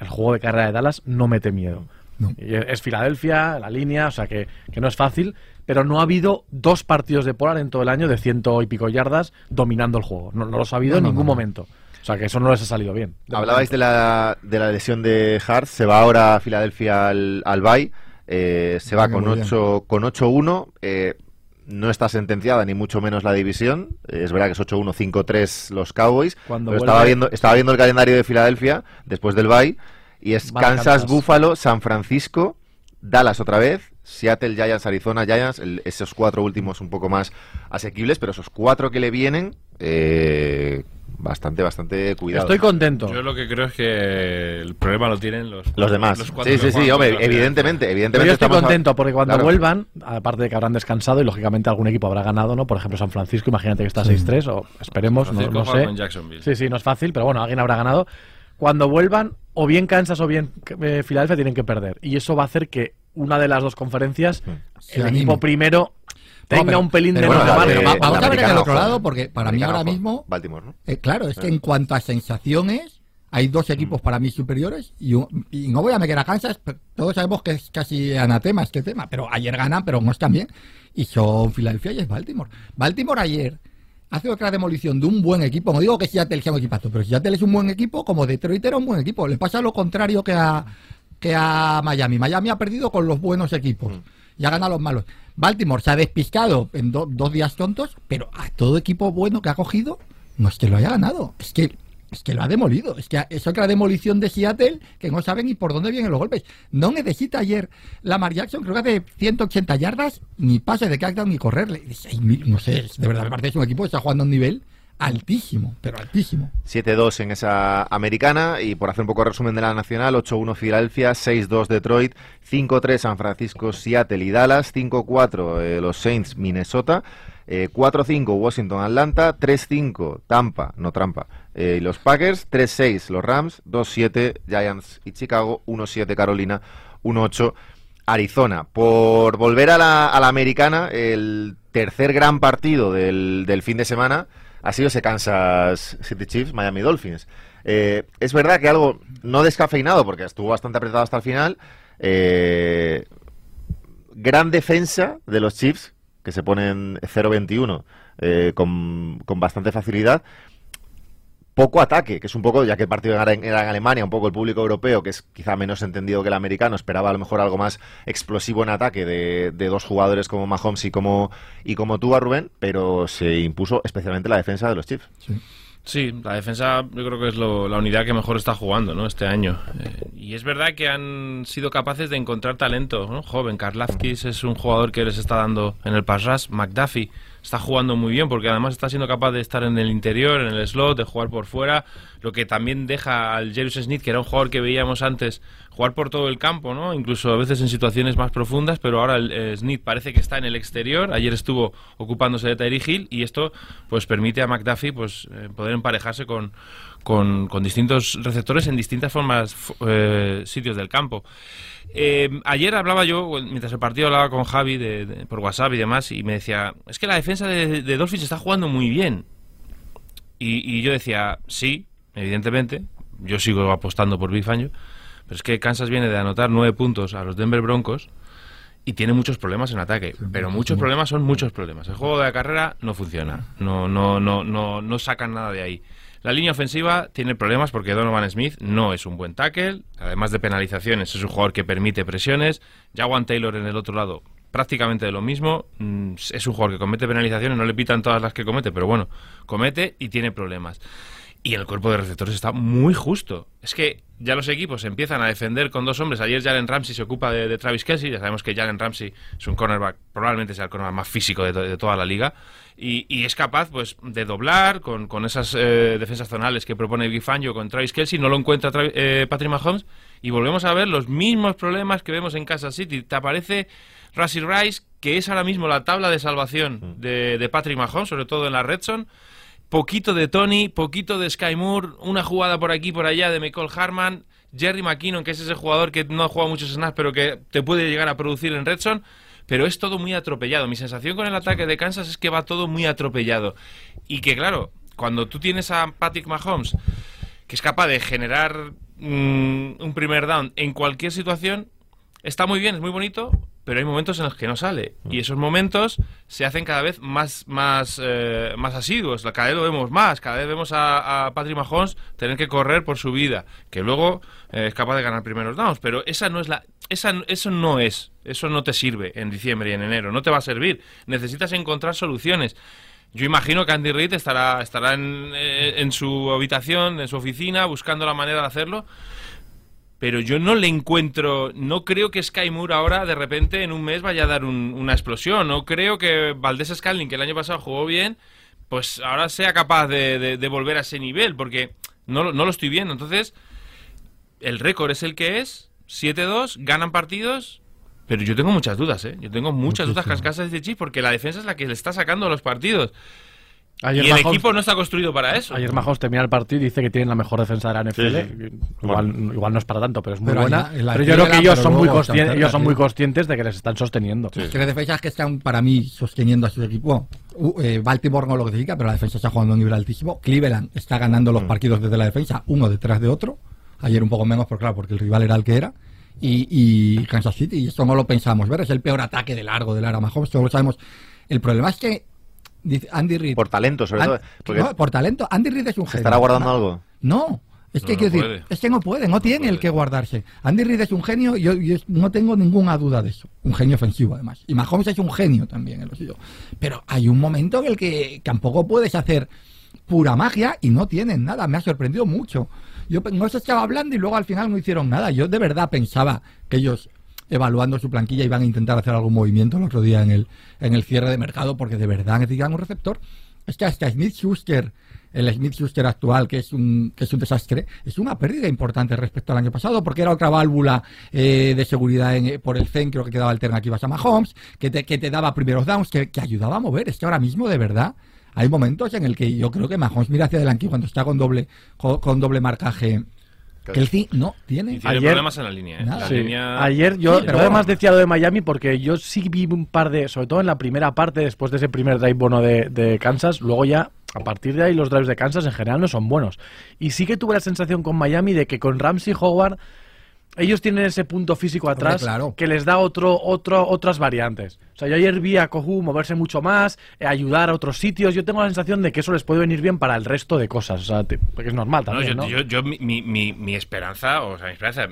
el juego de carrera de Dallas no mete miedo. No. Y es es Filadelfia, la línea, o sea que, que no es fácil, pero no ha habido dos partidos de Polar en todo el año de ciento y pico yardas dominando el juego. No, no los ha habido No, en ningún momento. O sea que eso no les ha salido bien. Hablabais de la, de la lesión de Hart, se va ahora a Filadelfia al, al bye, eh, se va con muy bien. 8 con 8-1, eh, no está sentenciada ni mucho menos la división, es verdad que es 8-1, 5-3 los Cowboys, Cuando pero vuelve- estaba viendo, estaba viendo el calendario de Filadelfia después del bye y es Van Kansas, Kansas. Buffalo, San Francisco, Dallas otra vez, Seattle Giants, Arizona Giants, el- esos cuatro últimos un poco más asequibles, pero esos cuatro que le vienen, eh, bastante, bastante cuidado. Estoy contento. Yo lo que creo es que el problema lo tienen los, Los demás. cuatro sí, sí, sí, hombre, contra evidentemente, Pero evidentemente. yo estoy a- contento porque cuando Claro. vuelvan, aparte de que habrán descansado y lógicamente algún equipo habrá ganado, ¿no? Por ejemplo, San Francisco, imagínate que está 6-3 o esperemos, no, no sé. Sí, sí, no es fácil, pero bueno, alguien habrá ganado. Cuando vuelvan, o bien Kansas o bien eh, Filadelfia tienen que perder. Y eso va a hacer que una de las dos conferencias, el anime. equipo primero, tenga pero- un pelín de bueno, vamos a ver el otro lado, porque para mí ahora mismo Baltimore, ¿no? Eh, claro, es que en cuanto a sensaciones, hay dos equipos para mí superiores y, un- y no voy a meter a Kansas, pero todos sabemos que es casi anatema este tema, pero ayer ganan, pero no están bien. Y son Filadelfia y es Baltimore. Baltimore ayer hace otra demolición de un buen equipo. No digo que Seattle sea un equipazo, pero Seattle es un buen equipo, como Detroit era un buen equipo. Le pasa lo contrario que a, que a Miami. Miami ha perdido con los buenos equipos y ha ganado a los malos. Baltimore se ha despistado en do- dos días tontos, pero a todo equipo bueno que ha cogido, no es que lo haya ganado, es que es que lo ha demolido. Es que es otra demolición de Seattle que no saben ni por dónde vienen los golpes. No necesita ayer Lamar Jackson, creo que hace 180 yardas, ni pase de touchdown ni correrle. No sé, de verdad me parece que es un equipo que está jugando a un nivel altísimo, pero altísimo. 7-2 en esa americana y por hacer un poco resumen de la nacional, 8-1 Filadelfia, 6-2 Detroit, 5-3 San Francisco, Seattle y Dallas, 5-4 eh, los Saints, Minnesota, eh, 4-5 Washington, Atlanta, 3-5 Tampa, no trampa, eh, los Packers, 3-6 los Rams, 2-7 Giants y Chicago, 1-7 Carolina, 1-8 Arizona. Por volver a la, a la americana, el tercer gran partido del, del fin de semana sido ese Kansas City Chiefs, Miami Dolphins. Eh, es verdad que algo no descafeinado, porque estuvo bastante apretado hasta el final. eh, gran defensa de los Chiefs, que se ponen 0-21 eh, con, con bastante facilidad poco ataque, que es un poco, ya que el partido era en, Alemania, un poco el público europeo, que es quizá menos entendido que el americano, esperaba a lo mejor algo más explosivo en ataque de, de dos jugadores como Mahomes y como, y como tú, Rubén, pero se impuso especialmente la defensa de los Chiefs. Sí, la defensa yo creo que es lo- la unidad que mejor está jugando ¿no? este año. Eh, y es verdad que han sido capaces de encontrar talento ¿no? joven. Karlafkis es un jugador que les está dando en el pass rush. McDuffie está jugando muy bien porque además está siendo capaz de estar en el interior, en el slot, de jugar por fuera. Lo que también deja al Jerus Smith, que era un jugador que veíamos antes, jugar por todo el campo, ¿no? incluso a veces en situaciones más profundas. Pero ahora el eh, Smith parece que está en el exterior. Ayer estuvo ocupándose de Tyree Hill y esto pues permite a McDuffie pues, eh, poder emparejarse con, con, con distintos receptores en distintas formas, eh, sitios del campo. Eh, ayer hablaba yo, mientras el partido hablaba con Javi de- de- por WhatsApp y demás, y me decía, es que la defensa de, de Dolphins está jugando muy bien. Y, y yo decía, sí, evidentemente, yo sigo apostando por Big Fangio, pero es que Kansas viene de anotar nueve puntos a los Denver Broncos y tiene muchos problemas en ataque, pero muchos problemas son muchos problemas. El juego de la carrera no funciona, no, no, no, no, no sacan nada de ahí. La línea ofensiva tiene problemas porque Donovan Smith no es un buen tackle, además de penalizaciones, es un jugador que permite presiones. Jawan Taylor en el otro lado, prácticamente de lo mismo. Mm, Es un jugador que comete penalizaciones, no le pitan todas las que comete, pero bueno, comete y tiene problemas. Y el cuerpo de receptores está muy justo. Es que ya los equipos empiezan a defender con dos hombres. Ayer Jalen Ramsey se ocupa de, de Travis Kelsey. Ya sabemos que Jalen Ramsey es un cornerback, probablemente sea el cornerback más físico de, to- de toda la liga. Y, y es capaz pues de doblar con, con esas eh, defensas zonales que propone Big Fangio con Travis Kelsey. No lo encuentra eh, Patrick Mahomes. Y volvemos a ver los mismos problemas que vemos en Kansas City. Te aparece Rice, que es ahora mismo la tabla de salvación de, de Patrick Mahomes, sobre todo en la red zone poquito de Tony, poquito de Sky Moore, una jugada por aquí por allá de Michael Harman, Jerry McKinnon, que es ese jugador que no ha jugado muchos snaps, pero que te puede llegar a producir en Redson, pero es todo muy atropellado. Mi sensación con el ataque de Kansas es que va todo muy atropellado. Y que claro, cuando tú tienes a Patrick Mahomes, que es capaz de generar mm, un primer down en cualquier situación, está muy bien, es muy bonito, pero hay momentos en los que no sale. Y esos momentos se hacen cada vez más, más, eh, más asiduos. Cada vez lo vemos más. Cada vez vemos a, Patrick Mahomes tener que correr por su vida. Que luego eh, es capaz de ganar primeros downs. Pero esa no es la. Esa, eso no es. Eso no te sirve en diciembre y en enero. No te va a servir. Necesitas encontrar soluciones. Yo imagino que Andy Reid estará, estará en, eh, en su habitación, en su oficina, buscando la manera de hacerlo pero yo no le encuentro, no creo que Sky Moore ahora de repente en un mes vaya a dar un- una explosión, no creo que Valdés Scantling, que el año pasado jugó bien, pues ahora sea capaz de, de- de volver a ese nivel, porque no, lo- no lo estoy viendo. Entonces, el récord es el que es, 7-2, ganan partidos, pero yo tengo muchas dudas, ¿eh? Yo tengo muchas dudas Muchísimas. cascas de Chiefs porque la defensa es la que le está sacando los partidos. Ayer y el Mahomes- equipo no está construido para eso. Ayer Mahomes termina el partido y dice que tienen la mejor defensa de la NFL. Sí, sí. Igual, igual no es para tanto, pero es muy Pero buena. pero yo creo que ellos pero son muy, conscientes, ellos son muy sí. conscientes de que les están sosteniendo. Tres defensas que están para mí sosteniendo a su equipo. Uh, eh, Baltimore no lo clasifica, pero la defensa está jugando a un nivel altísimo. Cleveland está ganando los partidos desde la defensa, uno detrás de otro. Ayer un poco menos, por claro, porque el rival era el que era. Y, y Kansas City, y esto no lo pensamos, ver, es el peor ataque de largo del Ara Mahomes, todos lo sabemos. El problema es que dice Andy Reid. Por talento, sobre An- todo. No, por talento, Andy Reid es un ¿Se genio. estará guardando algo? No, es que No, decir, puede. es que no puede, no tiene el puede. que guardarse. Andy Reid es un genio, yo, yo no tengo ninguna duda de eso. Un genio ofensivo, además. Y Mahomes es un genio también en lo suyo. Pero hay un momento en el que tampoco puedes hacer pura magia y no tienen nada. Me ha sorprendido mucho. Yo no se estaba hablando y luego al final no hicieron nada. Yo de verdad pensaba que ellos evaluando su planquilla iban a intentar hacer algún movimiento el otro día en el, en el cierre de mercado porque de verdad necesitan un receptor. Es que hasta Smith Schuster, el Smith Schuster actual, que es un, que es un desastre, es una pérdida importante respecto al año pasado, porque era otra válvula eh, de seguridad en- por el centro que te daba alternativas a Mahomes, que te, que te daba primeros downs, que, que ayudaba a mover. Es que ahora mismo, de verdad, hay momentos en el que yo creo que Mahomes mira hacia adelante y cuando está con doble, con doble marcaje, Kelsey no tiene. Y tiene Ayer- problemas en la línea. ¿eh? Nada. La Sí. línea- Ayer yo, Sí, yo además decía lo de Miami porque yo sí vi un par de, sobre todo en la primera parte, después de ese primer drive bueno de, de Kansas, luego ya a partir de ahí los drives de Kansas en general no son buenos. Y sí que tuve la sensación con Miami de que con Ramsey Howard ellos tienen ese punto físico atrás claro. que les da otro, otro, otras variantes. O sea, yo ayer vi a Kohu moverse mucho más, eh, ayudar a otros sitios. Yo tengo la sensación de que eso les puede venir bien para el resto de cosas. O sea, te- porque es normal No, también, yo, ¿no? yo- yo- mi, mi- mi- mi esperanza, o sea, mi esperanza,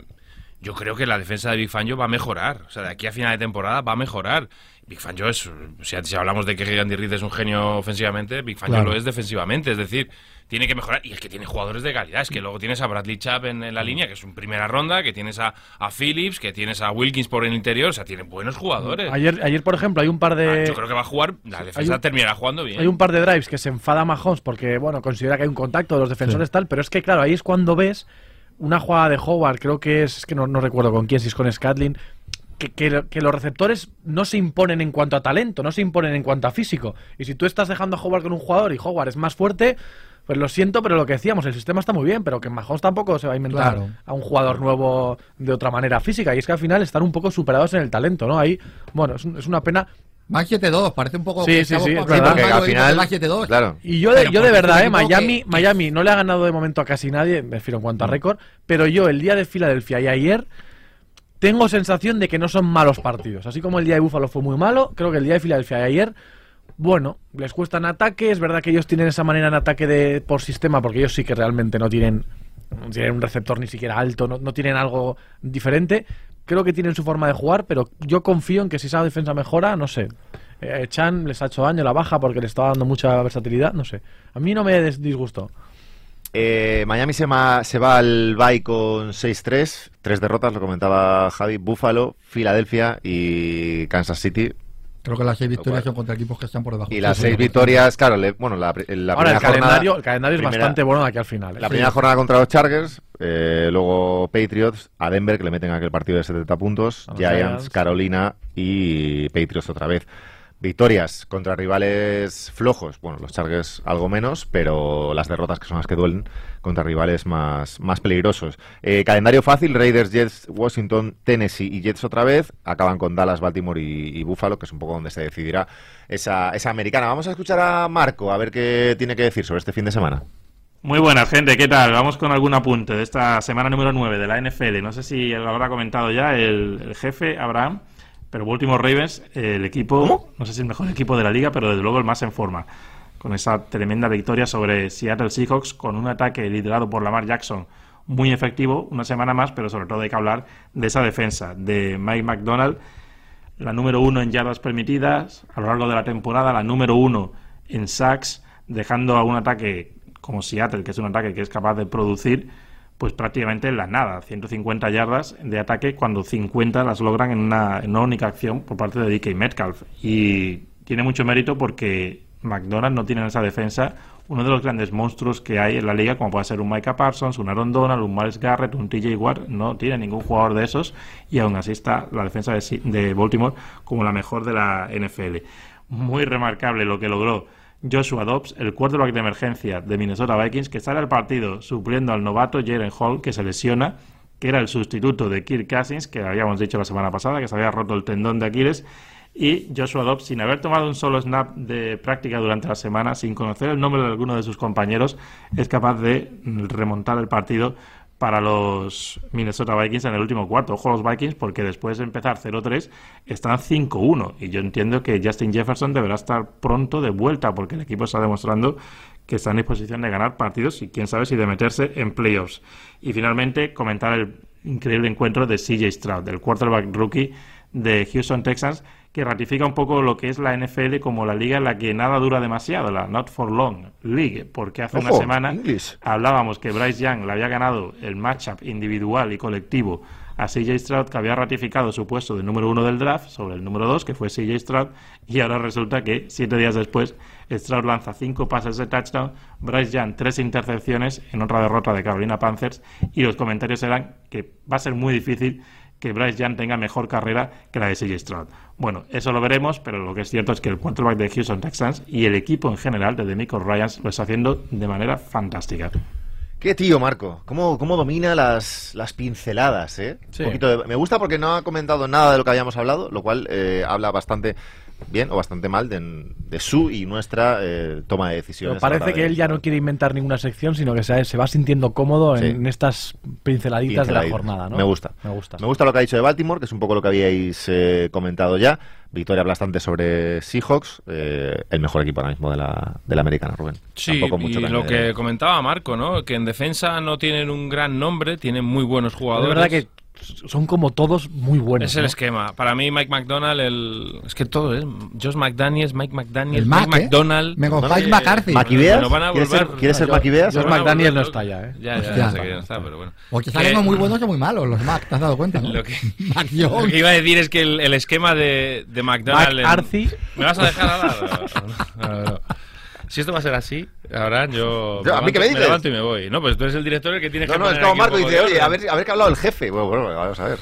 yo creo que la defensa de Big Fangio va a mejorar. O sea, de aquí a final de temporada va a mejorar. Big Fangio es, o sea, si hablamos de que Andy Reid es un genio ofensivamente, Big Fangio Claro. lo es defensivamente. Es decir, tiene que mejorar. Y es que tiene jugadores de calidad. Es que luego tienes a Bradley Chubb en, en la línea, que es un primera ronda, que tienes a, a Phillips, que tienes a Wilkins por el interior. O sea, tiene buenos jugadores. Ayer, ayer, por ejemplo, hay un par de... Ah, yo creo que va a jugar, la defensa un- terminará jugando bien. Hay un par de drives que se enfada Mahomes porque, bueno, considera que hay un contacto de los defensores tal, pero es que, claro, ahí es cuando ves una jugada de Howard, creo que es, es que no, no recuerdo con quién, si es con Scatlin, que, que- que los receptores no se imponen en cuanto a talento, no se imponen en cuanto a físico. Y si tú estás dejando a Howard con un jugador y Howard es más fuerte, pues lo siento, pero lo que decíamos, el sistema está muy bien, pero que Mahomes tampoco se va a inventar Claro. a un jugador nuevo de otra manera física. Y es que al final están un poco superados en el talento, ¿no? Ahí, bueno, es, un- es una pena. Van 7-2, parece un poco Sí, que sí, sí, es verdad. algo al y final, va 7-2. claro. Y yo de, yo de verdad, eh, Miami, que- Miami no le ha ganado de momento a casi nadie, me refiero en cuanto a récord, pero yo el día de Filadelfia y ayer tengo sensación de que no son malos partidos. Así como el día de Búfalo fue muy malo, creo que el día de Filadelfia y ayer bueno, les cuesta en ataque. Es verdad que ellos tienen esa manera en ataque de por sistema, porque ellos sí que realmente no tienen, no tienen un receptor ni siquiera alto, no, no tienen algo diferente. Creo que tienen su forma de jugar, pero yo confío en que si esa defensa mejora, no sé. eh, Chan les ha hecho daño, la baja porque le estaba dando mucha versatilidad, no sé. A mí no me disgustó. Eh, Miami se, ma- se va al bye con 6-3, tres derrotas, lo comentaba Javi, Buffalo, Filadelfia y Kansas City. Creo que las seis victorias son contra equipos que están por debajo. Y las seis victorias, claro, le- bueno, la, la Ahora, el primera jornada- calendario, el calendario es primera- bastante bueno de aquí al final. ¿eh? La primera jornada contra los Chargers, eh, luego Patriots, a Denver, que le meten aquel partido de 70 puntos, Giants. Carolina y Patriots otra vez. Victorias contra rivales flojos, bueno, los Chargers algo menos, pero las derrotas que son las que duelen contra rivales más, más peligrosos. Eh, calendario fácil, Raiders, Jets, Washington, Tennessee y Jets otra vez, acaban con Dallas, Baltimore y, Buffalo, que es un poco donde se decidirá esa, esa americana. Vamos a escuchar a Marco, a ver qué tiene que decir sobre este fin de semana. Muy buenas, gente, ¿qué tal? Vamos con algún apunte de esta semana número 9 de la NFL. No sé si lo habrá comentado ya el jefe Abraham, pero Baltimore Ravens, el equipo, no sé si el mejor equipo de la liga, pero desde luego el más en forma. Con esa tremenda victoria sobre Seattle Seahawks, con un ataque liderado por Lamar Jackson muy efectivo, una semana más, pero sobre todo hay que hablar de esa defensa de Mike McDonald, la número uno en yardas permitidas a lo largo de la temporada, la número uno en sacks, dejando a un ataque como Seattle, que es un ataque que es capaz de producir, pues prácticamente en la nada, 150 yardas de ataque cuando 50 las logran en una, única acción por parte de DK Metcalf. Y tiene mucho mérito porque McDonald's no tiene en esa defensa uno de los grandes monstruos que hay en la liga, como puede ser un Micah Parsons, un Aaron Donald, un Miles Garrett, un TJ Watt, no tiene ningún jugador de esos y aún así está la defensa de, de Baltimore como la mejor de la NFL. Muy remarcable lo que logró Joshua Dobbs, el quarterback de emergencia de Minnesota Vikings, que sale al partido supliendo al novato Jaren Hall, que se lesiona, que era el sustituto de Kirk Cousins, que habíamos dicho la semana pasada, que se había roto el tendón de Aquiles, y Joshua Dobbs, sin haber tomado un solo snap de práctica durante la semana, sin conocer el nombre de alguno de sus compañeros, es capaz de remontar el partido para los Minnesota Vikings en el último cuarto. Ojo a los Vikings porque después de empezar 0-3 están 5-1 y yo entiendo que Justin Jefferson deberá estar pronto de vuelta porque el equipo está demostrando que está en disposición de ganar partidos y quién sabe si de meterse en playoffs. Y finalmente comentar el increíble encuentro de CJ Stroud, el quarterback rookie de Houston Texans, que ratifica un poco lo que es la NFL como la liga en la que nada dura demasiado, la Not for Long League, porque hace una semana English. hablábamos que Bryce Young le había ganado el matchup individual y colectivo a CJ Stroud, que había ratificado su puesto de número uno del draft sobre el número dos, que fue CJ Stroud, y ahora resulta que siete días después Stroud lanza cinco pases de touchdown, Bryce Young tres intercepciones en otra derrota de Carolina Panthers, y los comentarios eran que va a ser muy difícil que Bryce Young tenga mejor carrera que la de CJ Stroud. Bueno, eso lo veremos, pero lo que es cierto es que el quarterback de Houston Texans y el equipo en general de Demico Ryans lo está haciendo de manera fantástica. Qué tío, Marco. ¿Cómo, cómo domina las, las pinceladas, eh? Sí. Un poquito de- me gusta porque no ha comentado nada de lo que habíamos hablado, lo cual eh, habla bastante bien o bastante mal de, de su y nuestra eh, toma de Pero decisiones. la parece que de- él ya no quiere inventar ninguna sección, sino que se, se va sintiendo cómodo en, Sí. en estas pinceladitas de la jornada, ¿no? Me gusta. Me gusta. Me gusta lo que ha dicho de Baltimore, que es un poco lo que habíais eh, comentado ya. Victoria aplastante sobre Seahawks, eh, el mejor equipo ahora mismo de la, de la americana, Rubén. Sí, Tampoco y mucho lo que comentaba Marco, ¿no? Que en defensa no tienen un gran nombre, tienen muy buenos Es jugadores. verdad que son como todos muy buenos. Es el ¿no? esquema. Para mí, Mike McDonald, el... es que todo es Josh McDaniels, Mike McDaniels, El Mike Mac, ¿eh? McDonald. Mike eh, McCarthy. ¿Maquiveas? Bueno, van a ¿Quieres ser, ¿quieres ser Yo- Maquiveas? yo- Van a McDaniel volver no está ya, ¿eh? Ya, ya, no sé quién está, pero bueno. Porque Que- salen o muy buenos o muy malos los Mac, ¿te has dado cuenta? ¿no? Lo que- Mac Lo que iba a decir es que el, el esquema de, de McDonald... en- McCarthy. ¿Me vas a dejar hablar? No, no, no. Si esto va a ser así, ahora yo Yo, ¿a mí qué me dices? levanto y me voy. No, pues tú eres el director el que tiene No, que no, poner es como Marco dice, oye, a ver, a ver qué ha hablado el jefe. Bueno, bueno, vamos a ver.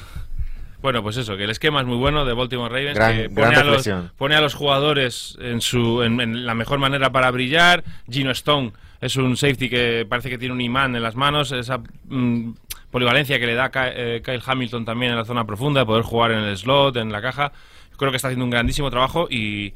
Bueno, pues eso, que el esquema es muy bueno de Baltimore Ravens, Gran- que gran pone a, los, pone a los jugadores en, su, en, en la mejor manera para brillar. Gino Stone es un safety que parece que tiene un imán en las manos, esa mm, polivalencia que le da eh, Kyle Hamilton también en la zona profunda, de poder jugar en el slot, en la caja. Creo que está haciendo un grandísimo trabajo y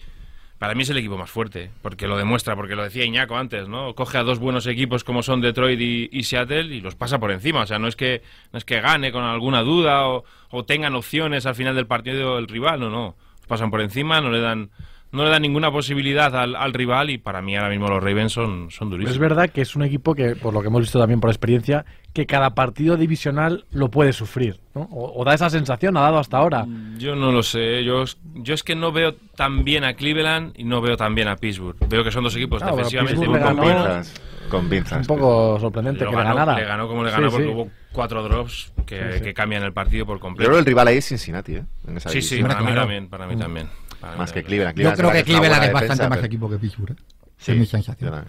para mí es el equipo más fuerte, porque lo demuestra, porque lo decía Iñaco antes, ¿no? Coge a dos buenos equipos como son Detroit y, y Seattle y los pasa por encima. O sea, no es que, no es que gane con alguna duda o, o tengan opciones al final del partido el rival, no, no. Los pasan por encima, no le dan no le da ninguna posibilidad al, al rival y para mí ahora mismo los Ravens son, son durísimos. Es verdad que es un equipo que, por lo que hemos visto también por experiencia, que cada partido divisional lo puede sufrir, ¿no? O, o da esa sensación, ha dado hasta ahora. Yo no lo sé. Yo, yo es que no veo tan bien a Cleveland y no veo tan bien a Pittsburgh. Veo que son dos equipos Claro, pero defensivamente muy le Con pinzas. Un poco sorprendente Lo que le ganó, ganara. le ganó como le Sí, ganó porque sí. hubo cuatro drops que, Sí, sí. que cambian el partido por Yo completo. creo que el rival ahí es Cincinnati, ¿eh? En esa Sí, sí, para mí claro. también, para mí también. Para Más que. Cleveland. Yo creo es que Cleveland es bastante defensa, más pero- equipo que Pittsburgh. ¿eh? Sí, es mi sensación.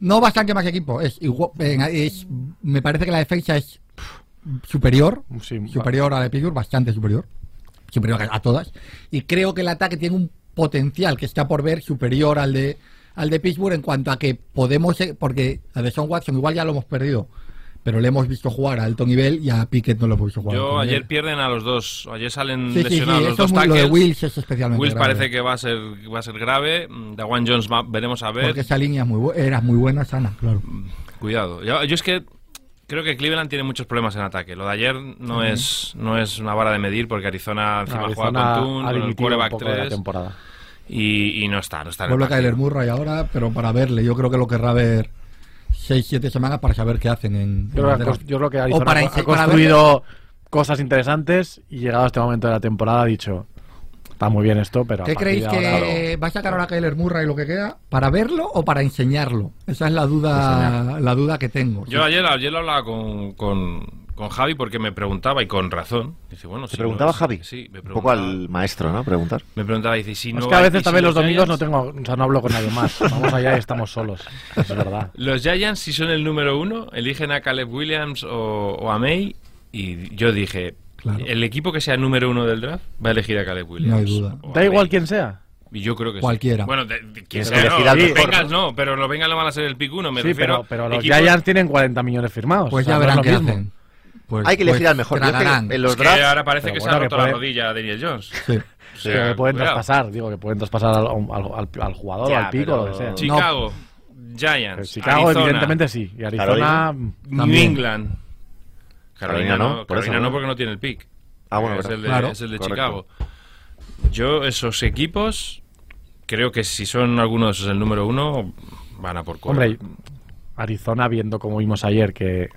No bastante más equipo. Es, igual- es me parece que la defensa es superior. Sí, superior a la de Pittsburgh, bastante superior. Superior a, a todas. Y creo que el ataque tiene un potencial que está por ver superior al de al de Pittsburgh en cuanto a que podemos, eh, porque a Deshaun Watson igual ya lo hemos perdido, pero le hemos visto jugar a alto nivel y a Pickett no lo hemos visto jugar. Yo ayer nivel. pierden a los dos. Ayer salen Sí, sí, sí, lesionados los dos es muy- lo de. Wills es especialmente Wills grave. parece que va a ser va a ser grave. Mm, Dawan Jones va- veremos a ver. Porque esa línea es muy bu- era muy buena, sana, claro. Cuidado. Yo, yo es que creo que Cleveland tiene muchos problemas en ataque. Lo de ayer no es no es una vara de medir porque Arizona encima Arizona juega con Tune, ha con el quarterback poco de la 3 temporada. y, y no está, no está en el Vuelve a. Kyler Murray ahora, pero para verle, yo creo que lo querrá ver 6-7 semanas para saber qué hacen en. Yo en creo, que, yo creo que Arizona para ha para construido cosas interesantes y llegado a este momento de la temporada ha dicho, está muy bien esto, pero... ¿Qué creéis que ahora- va a sacar ahora Kyler Murray lo que queda? ¿Para verlo o para enseñarlo? Esa es la duda, la duda que tengo. Yo ayer, ayer lo hablaba con, con, con Javi porque me preguntaba y con razón. Dice, bueno, ¿Te si preguntaba no- Javi? Sí, me Un poco al maestro, ¿no? Preguntar. me preguntaba, dice, si no es que a veces si también los domingos no tengo, o sea, no hablo con nadie más. Vamos allá y estamos solos. Es verdad. Los Giants, si son el número uno, eligen a Caleb Williams o, o a May. Y yo dije, Claro. el equipo que sea número uno del draft va a elegir a Caleb Williams. No hay duda. Da igual May. quién sea. Y yo creo que sí. Cualquiera. Bueno, de, de- quien sea, que no, los mejor, Bengals no, pero los Bengals no van a ser el pick uno, me Sí, refiero. pero, pero los equipos- Giants tienen 40 millones firmados. Pues o sea, ya no verán lo qué mismo. hacen. Pues- Hay que elegir pues al mejor. Yo que en los Es que drafts. ahora parece pero que bueno, se ha roto la puede- rodilla a Daniel Jones. Sí. O Sí, sea, que pueden cuidado. traspasar, digo, que pueden traspasar al, al- al- al jugador, Ya, al pico, pero- lo que sea. Chicago, Pero Giants, Chicago, Arizona, evidentemente sí. Y Arizona. Carolina. New. England. Carolina, Carolina no, no, por eso, Carolina no ¿no? porque no tiene el pick. Ah, bueno, es el de, Claro. es el de. Chicago. Yo, esos equipos, creo que si son algunos el número uno, van a por cuatro. Hombre, Arizona, viendo como vimos ayer que,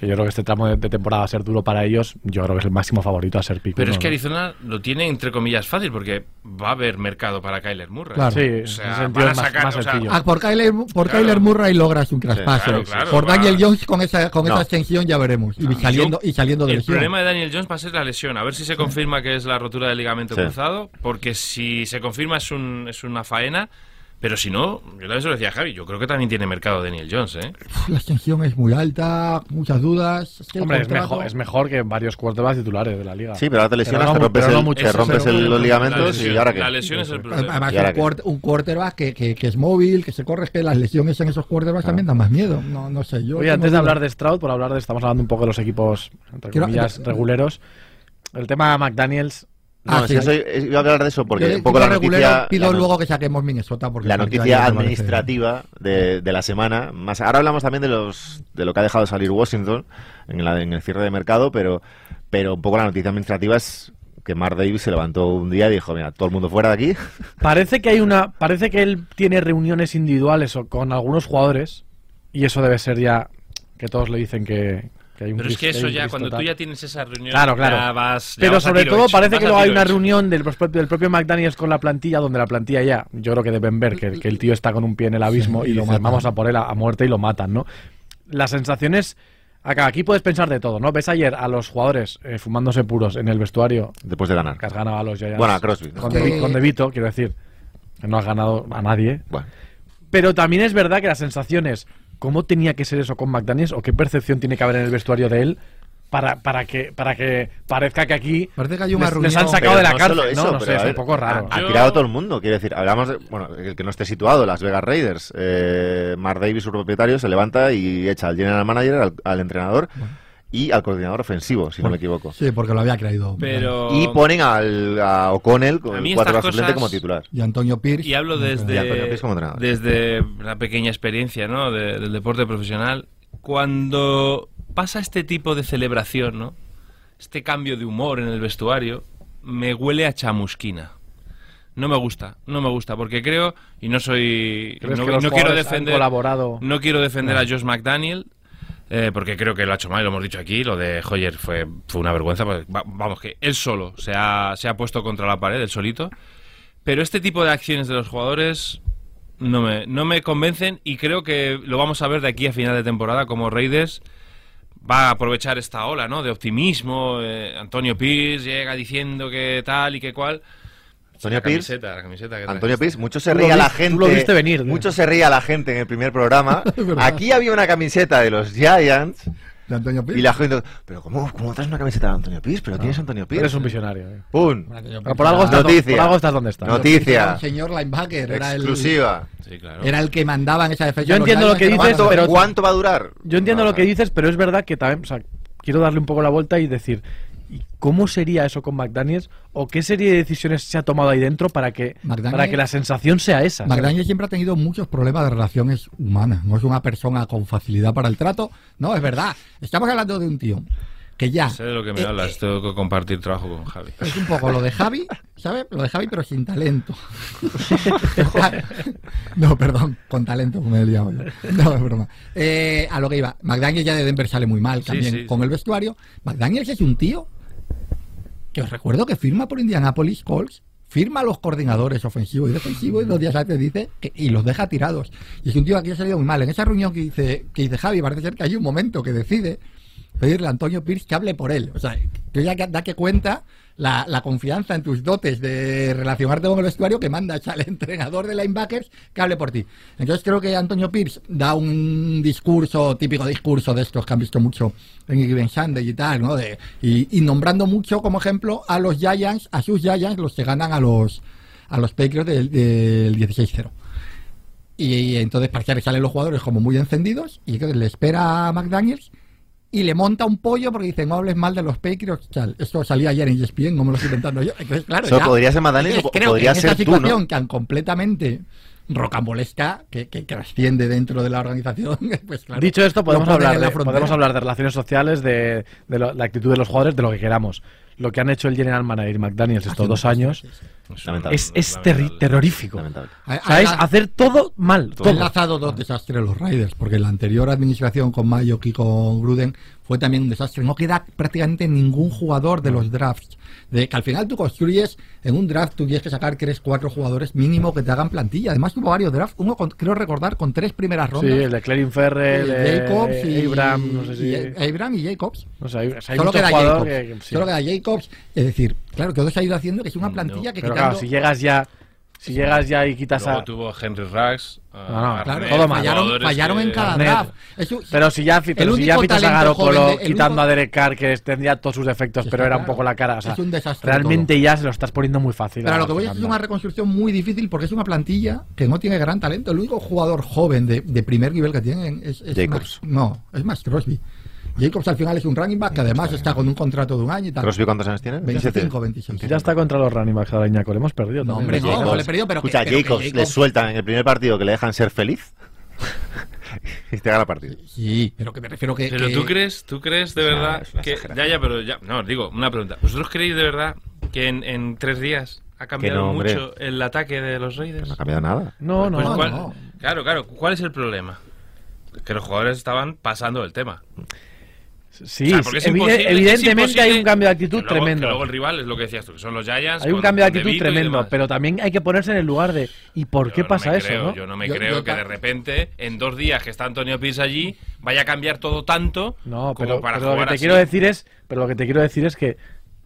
que yo creo que este tramo de, de temporada va a ser duro para ellos, yo creo que es el máximo favorito a ser pico. Pero es ¿no? que Arizona lo tiene entre comillas fácil porque va a haber mercado para Kyler Murray. Claro. Sí, O en sea, ese sentido van a es más, sacar, más o sea. Ah, por Kyler, por Claro. Kyler Murray logras un traspaso. claro, claro, por. Daniel Jones con esa, con No. esa extensión ya veremos. Y saliendo, y saliendo de El lesión. problema de Daniel Jones va a ser la lesión. A ver si se confirma que es la rotura del ligamento Sí. cruzado. Porque si se confirma es, un, es una faena. Pero si no, yo también se lo decía a Javi. Yo creo que también tiene mercado Daniel Jones, ¿eh? La extensión es muy alta, muchas dudas. Es que Hombre, es contrato- mejor, es mejor que varios quarterbacks titulares de la liga. Sí, pero ahora te lesionas, no te rompes, pero no el- mucho. te rompes es el- los ligamentos lesión- y ahora qué. La lesión es el problema. Además, ¿Y ahora un, qué? un quarterback que, que, que es móvil, que se corre, es que las lesiones en esos quarterbacks también dan más miedo. No, no sé, yo. Oye, antes de hablar de Stroud, por hablar de, estamos hablando un poco de los equipos, entre Quiero- comillas, reguleros. El tema Ah, McDaniels, No, sí. es que soy- es- iba a hablar de eso porque Yo, un poco la regulero, noticia, pido la no- luego que saquemos Minnesota porque la noticia administrativa de, de la semana. Más ahora hablamos también de los de lo que ha dejado salir Washington en, la- en el cierre de mercado, pero pero un poco la noticia administrativa es que Mark Davis se levantó un día y dijo, mira, todo el mundo fuera de aquí. parece que hay una, parece que él tiene reuniones individuales o con algunos jugadores y eso debe ser ya que todos le dicen que, que hay un Pero es que eso ya, cuando tú ya tienes esa reunión, Claro, claro. ya vas- ya Pero vas a sobre tiro todo hecho, parece vas que a luego hay una hecho. reunión del, propio- del propio McDaniels con la plantilla donde la plantilla ya, yo creo que deben ver que, que el tío está con un pie en el abismo Sí, y lo vamos a por él a, a muerte y lo matan, ¿no? Las sensaciones, acá, aquí puedes pensar de todo, ¿no? Ves ayer a los jugadores eh, fumándose puros en el vestuario Después de ganar. que has ganado a los Giants. Bueno, a Crosby, ¿no? Con, De, con De Vito, quiero decir, que no has ganado a nadie. Bueno, Pero también es verdad que las sensaciones, ¿cómo tenía que ser eso con McDaniels o qué percepción tiene que haber en el vestuario de él para, para, que, para que parezca que aquí Parece que hay una les, han sacado Pero de la no cárcel? eso, no, no sé, a es un poco raro. Ha, tirado todo el mundo, quiero decir, hablamos de, bueno, el que no esté situado, Las Vegas Raiders, eh, Mark Davis, su propietario, se levanta y echa al general manager, al, al entrenador y al coordinador ofensivo, si no me equivoco. Sí, porque lo había creído. Pero... Y ponen al, a O'Connell, con el cuatro cosas- como titular. Y Antonio Pierce. Y hablo Y Antonio desde, Pierce como desde la pequeña experiencia ¿no? de- del deporte profesional. Cuando pasa este tipo de celebración, ¿no? este cambio de humor en el vestuario, me huele a chamusquina. no me gusta, no me gusta, porque creo, y no soy, ¿Crees no, que los no quiero jugadores han defender, colaborado? no quiero defender a Josh McDaniel, eh, porque creo que lo ha hecho mal, lo hemos dicho aquí, lo de Hoyer fue, fue una vergüenza, pues, va- vamos, que él solo se ha, se ha puesto contra la pared, él solito, pero este tipo de acciones de los jugadores no me, no me convencen y creo que lo vamos a ver de aquí a final de temporada como Raiders va a aprovechar esta ola ¿no? de optimismo. eh, Antonio Pierce llega diciendo que tal y que cual. Antonio La Pierce. camiseta, la camiseta que. Antonio Piz, mucho se reía la gente. lo viste venir. Mucho se reía la gente en el primer programa. Aquí había una camiseta de los Giants De Antonio Pi. y la gente. Pero ¿cómo, cómo traes una camiseta de Antonio Piz? Pero tienes Antonio Piz. Eres un visionario. eh. ¡Pum! Pero por, algo estás, Noticia. por algo estás donde estás. Noticia. era un señor linebacker. Era el, Exclusiva. Sí, claro. era el que mandaba en esa defensa. Yo entiendo lo que dices, bárbaro. ¿Cuánto, pero- cuánto va a durar? Yo entiendo No, lo que dices, pero es verdad que también, o sea, quiero darle un poco la vuelta y decir, ¿y cómo sería eso con McDaniels? ¿O qué serie de decisiones se ha tomado ahí dentro para que, McDaniels- para que la sensación sea esa? McDaniel siempre ha tenido muchos problemas de relaciones humanas. No es una persona con facilidad para el trato. No, es verdad. Estamos hablando de un tío que ya. Sé de lo que me eh, hablas, tengo que compartir trabajo con Javi. Es un poco lo de Javi, ¿sabes? Lo de Javi, pero sin talento. no, perdón, con talento, como he liado yo. No, es broma. Eh, a lo que iba, McDaniel ya de Denver sale muy mal Sí, también sí, con sí. el vestuario. McDaniel es un tío que os recuerdo que firma por Indianapolis Colts, firma a los coordinadores ofensivos y defensivos y dos días antes dice que, y los deja tirados. Y es un tío aquí ha salido muy mal. En esa reunión que dice, que dice Javi, parece ser que hay un momento que decide pedirle a Antonio Pierce que hable por él. O sea, que ya da que cuenta la, confianza en tus dotes de relacionarte con el vestuario que mandas al entrenador de linebackers que hable por ti. Entonces creo que Antonio Pierce da un discurso, típico discurso de estos que han visto mucho en Given Sunday y tal, ¿no? De, y, nombrando mucho como ejemplo a los Giants, a sus Giants, los que ganan a los, a los Patriots del, del 16-0. Y, entonces parece que salen los jugadores como muy encendidos y entonces le espera a McDaniels y le monta un pollo porque dice no hables mal de los Patriots tal. Esto salía ayer en ESPN, no me lo estoy inventando yo. Entonces, claro, Eso ya- podría ser creo podría que en ser esta tú, ¿no? situación tan completamente rocambolesca que, que, que asciende dentro de la organización, pues claro, Dicho esto, podemos hablar, de, frontera. podemos hablar de relaciones sociales, de, de lo- la actitud de los jugadores, de lo que queramos. Lo que han hecho el General Manager y McDaniels estos dos años es, es terri- terrorífico. O sea, es ha- hacer todo mal. Ha Todo. enlazado dos desastres los Raiders, porque la anterior administración con Mayock y con Gruden fue también un desastre. No queda prácticamente ningún jugador de los drafts. De que al final tú construyes en un draft, tú tienes que sacar tres, cuatro jugadores mínimo que te hagan plantilla. Además, tuvo varios drafts. Uno, con- creo recordar, con tres primeras Sí, rondas. el de Clerin Ferrell, Jacobs y Abraham, no sé si. y- Abraham y Jacobs. no sé, hay, o sea, hay Solo queda Jacobs. que- que sí. Solo queda Jacobs. Es decir, claro, todo se ha ido haciendo que es una plantilla que Pero quitando... claro, si llegas ya, si llegas ya y quitas Luego a. tuvo Henry Ruggs. a No, no, Claro, todo mal. fallaron, fallaron que- en cada draft. Eso- Pero si ya, pero si ya a Garoppolo de- quitando único- a Derek Carr, que tendría todos sus defectos, pero era un claro. poco la cara. O sea, Es un desastre realmente ya se lo estás poniendo muy fácil. Pero a lo que a voy que es una reconstrucción muy difícil porque es una plantilla que no tiene gran talento. El único jugador joven de, de primer nivel que tienen es, es Jacobs. Max- no, es Max Crosby. Jacobs al final es un running back que además está con un contrato de un año y tal. ¿Crosby cuántos años tiene? 25, 26. Ya está contra los running backs ahora, Iñaco. Le hemos perdido. No, hombre, no, no le he perdido, pero que- Escucha, que Jacobs, le sueltan en el primer partido que le dejan ser feliz y te gana el partido. Sí, pero que me refiero que. Pero que- tú crees, tú crees de verdad que ya ya, pero ya, no, os digo una pregunta. ¿Vosotros creéis de verdad que en, en tres días ha cambiado no, hombre. mucho el ataque de los Raiders? No ha cambiado nada. No, no. Pues, no, ¿cuál- no. Claro, claro. ¿Cuál es el problema? Que los jugadores estaban pasando el tema. Sí, O sea, porque es evi- imposible- es evidentemente hay un cambio de actitud que luego- tremendo. que luego el rival es lo que decías tú, que son los Giants. Hay un con- cambio de actitud tremendo, pero también hay que ponerse en el lugar de ¿y por Yo qué no pasa eso? creo, ¿no? Yo no me Yo- creo yo que de repente, en dos días que está Antonio Pierce allí, vaya a cambiar todo tanto No, como pero, para pero lo que jugar te así. quiero decir es, pero lo que te quiero decir es que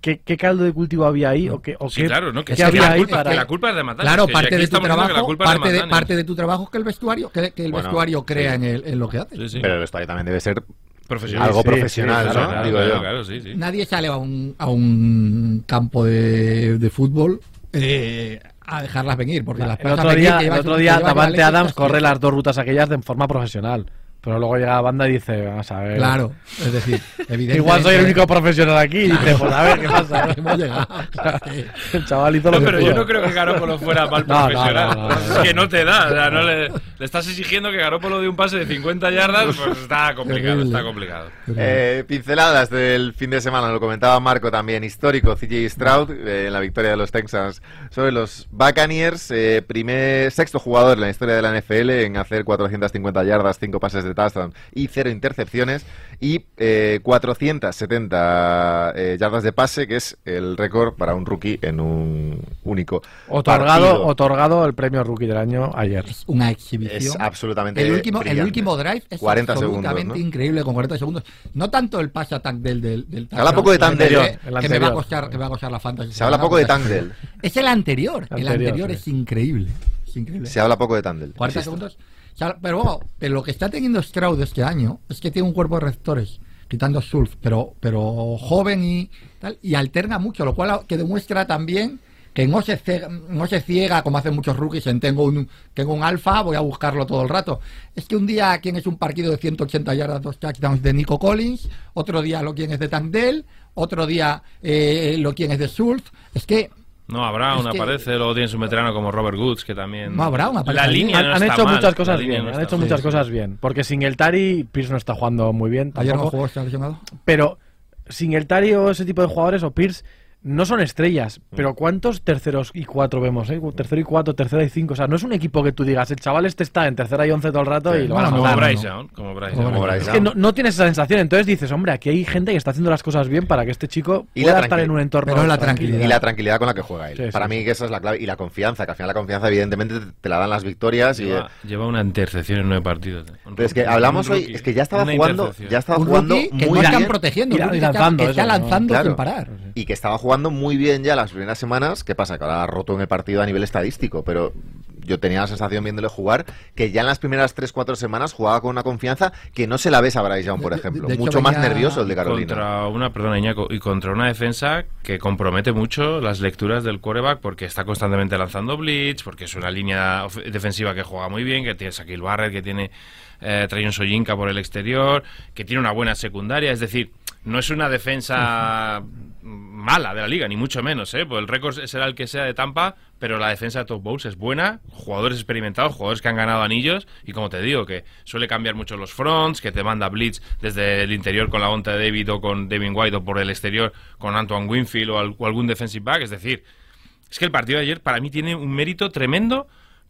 ¿qué, qué caldo de cultivo había ahí o qué, o Sí, qué- claro, ¿no? Que, qué había la ahí culpa, para que la culpa es de matar. Claro, parte de tu trabajo, parte de, parte parte de tu trabajo es que el vestuario, que, que el Bueno, vestuario crea sí. en, el- en lo que hace. Sí, sí. Pero el vestuario también debe ser Profesional. algo sí, profesional, sí, ¿no? claro, Claro, Digo claro, yo. claro, sí, sí. Nadie sale a un, a un campo de, de fútbol eh, a dejarlas venir, porque las el otro día, el otro día Davante Adams estás corre las dos rutas aquellas de forma profesional. Pero luego llega la banda y dice, vamos a ver. Claro, es decir, evidentemente... Igual soy el único profesional aquí y dice, pues a ver qué pasa. Hemos llegado. El chaval hizo lo No, que pero pudo. yo no creo que Garópolo fuera mal profesional. no, no, no. Es que no te da. o sea, no le, le estás exigiendo que Garópolo dé un pase de 50 yardas, pues está complicado, está complicado. Eh, pinceladas del fin de semana, lo comentaba Marco también, histórico CJ Stroud eh, en la victoria de los Texans sobre los Buccaneers, eh, primer, sexto jugador en la historia de la NFL en hacer 450 yardas, 5 pases de touchdown y 0 intercepciones y eh, 470 eh, yardas de pase, que es el récord para un rookie en un único Otorgado, partido. otorgado el premio rookie del año ayer. Es una exhibición. Es absolutamente el último, el último drive es 40 segundos, absolutamente ¿no? increíble con 40 segundos. No tanto el pase attack del del, del habla poco de Tank que- que, El me va a costar, que me va a costar la fantasy. Se habla poco de Tangdell. Es el anterior. El Anterior, anterior sí. es increíble. Es increíble. Se habla poco de Tandel. 40 insisto. segundos. Pero lo que está teniendo Stroud este año es que tiene un cuerpo de receptores, quitando Schultz, pero, pero joven y tal, y alterna mucho, lo cual que demuestra también que no se, ciega, no se ciega como hacen muchos rookies en tengo un, tengo un alfa, voy a buscarlo todo el rato. Es que un día quien es un partido de 180 yardas, dos touchdowns de Nico Collins, otro día lo quien es de Tank Dell, otro día eh, lo quien es de Schultz. Es que No, Brown Es que- aparece, luego tienes un veterano como Robert Woods, que también... No, Brown aparece La línea Han, no han está hecho mal, muchas cosas bien, no han hecho mal. muchas Sí, cosas bien. Porque sin el Tari, Pierce no está jugando muy bien. ayer no tampoco. jugó, está lesionado. Pero sin el Tari o ese tipo de jugadores, o Pierce, no son estrellas. Mm. Pero ¿cuántos terceros y cuatro vemos? Eh? Tercero y cuatro, tercera y cinco. O sea, no es un equipo que tú digas, el chaval este está en tercera y once todo el rato Sí. y lo Bueno, van a no, Como como Bryce Como Young. Bryce Es que no, no tienes esa sensación. Entonces dices, hombre, aquí hay gente que está haciendo las cosas bien para que este chico Y la pueda estar en un entorno. Pero la tranquilo. tranquilidad. Y la tranquilidad con la que juega él. Sí, sí, Para sí. mí que esa es la clave. Y la confianza, que al final la confianza evidentemente te, la dan las victorias. Y, eh, Lleva, una intercepción en nueve partidos. eh. Un pero es que hablamos hoy, es que ya estaba jugando, ya estaba jugando que muy no están bien. protegiendo, Y está- lanzando sin parar. y que estaba jugando muy bien ya las primeras semanas. ¿Qué pasa? Que ahora ha roto en el partido a nivel estadístico, pero yo tenía la sensación viéndole jugar que ya en las primeras 3-4 semanas jugaba con una confianza que no se la ves a Bryce Young, por De- de- ejemplo. de hecho, Mucho más nervioso el de Carolina. Contra una, perdona, Iñaco, y contra una defensa que compromete mucho las lecturas del quarterback porque está constantemente lanzando blitz, porque es una línea defensiva que juega muy bien, que tiene Shaquille Barrett, que tiene eh, Trayon Soyinka por el exterior, que tiene una buena secundaria, es decir, no es una defensa mala de la liga, ni mucho menos, ¿eh? Pues el récord será el que sea de Tampa, pero la defensa de Top Bowls es buena, jugadores experimentados, jugadores que han ganado anillos, y como te digo, que suele cambiar mucho los fronts, que te manda blitz desde el interior con la onta de David o con Devin White o por el exterior con Antoine Winfield o, al- o algún defensive back, es decir, es que el partido de ayer para mí tiene un mérito tremendo,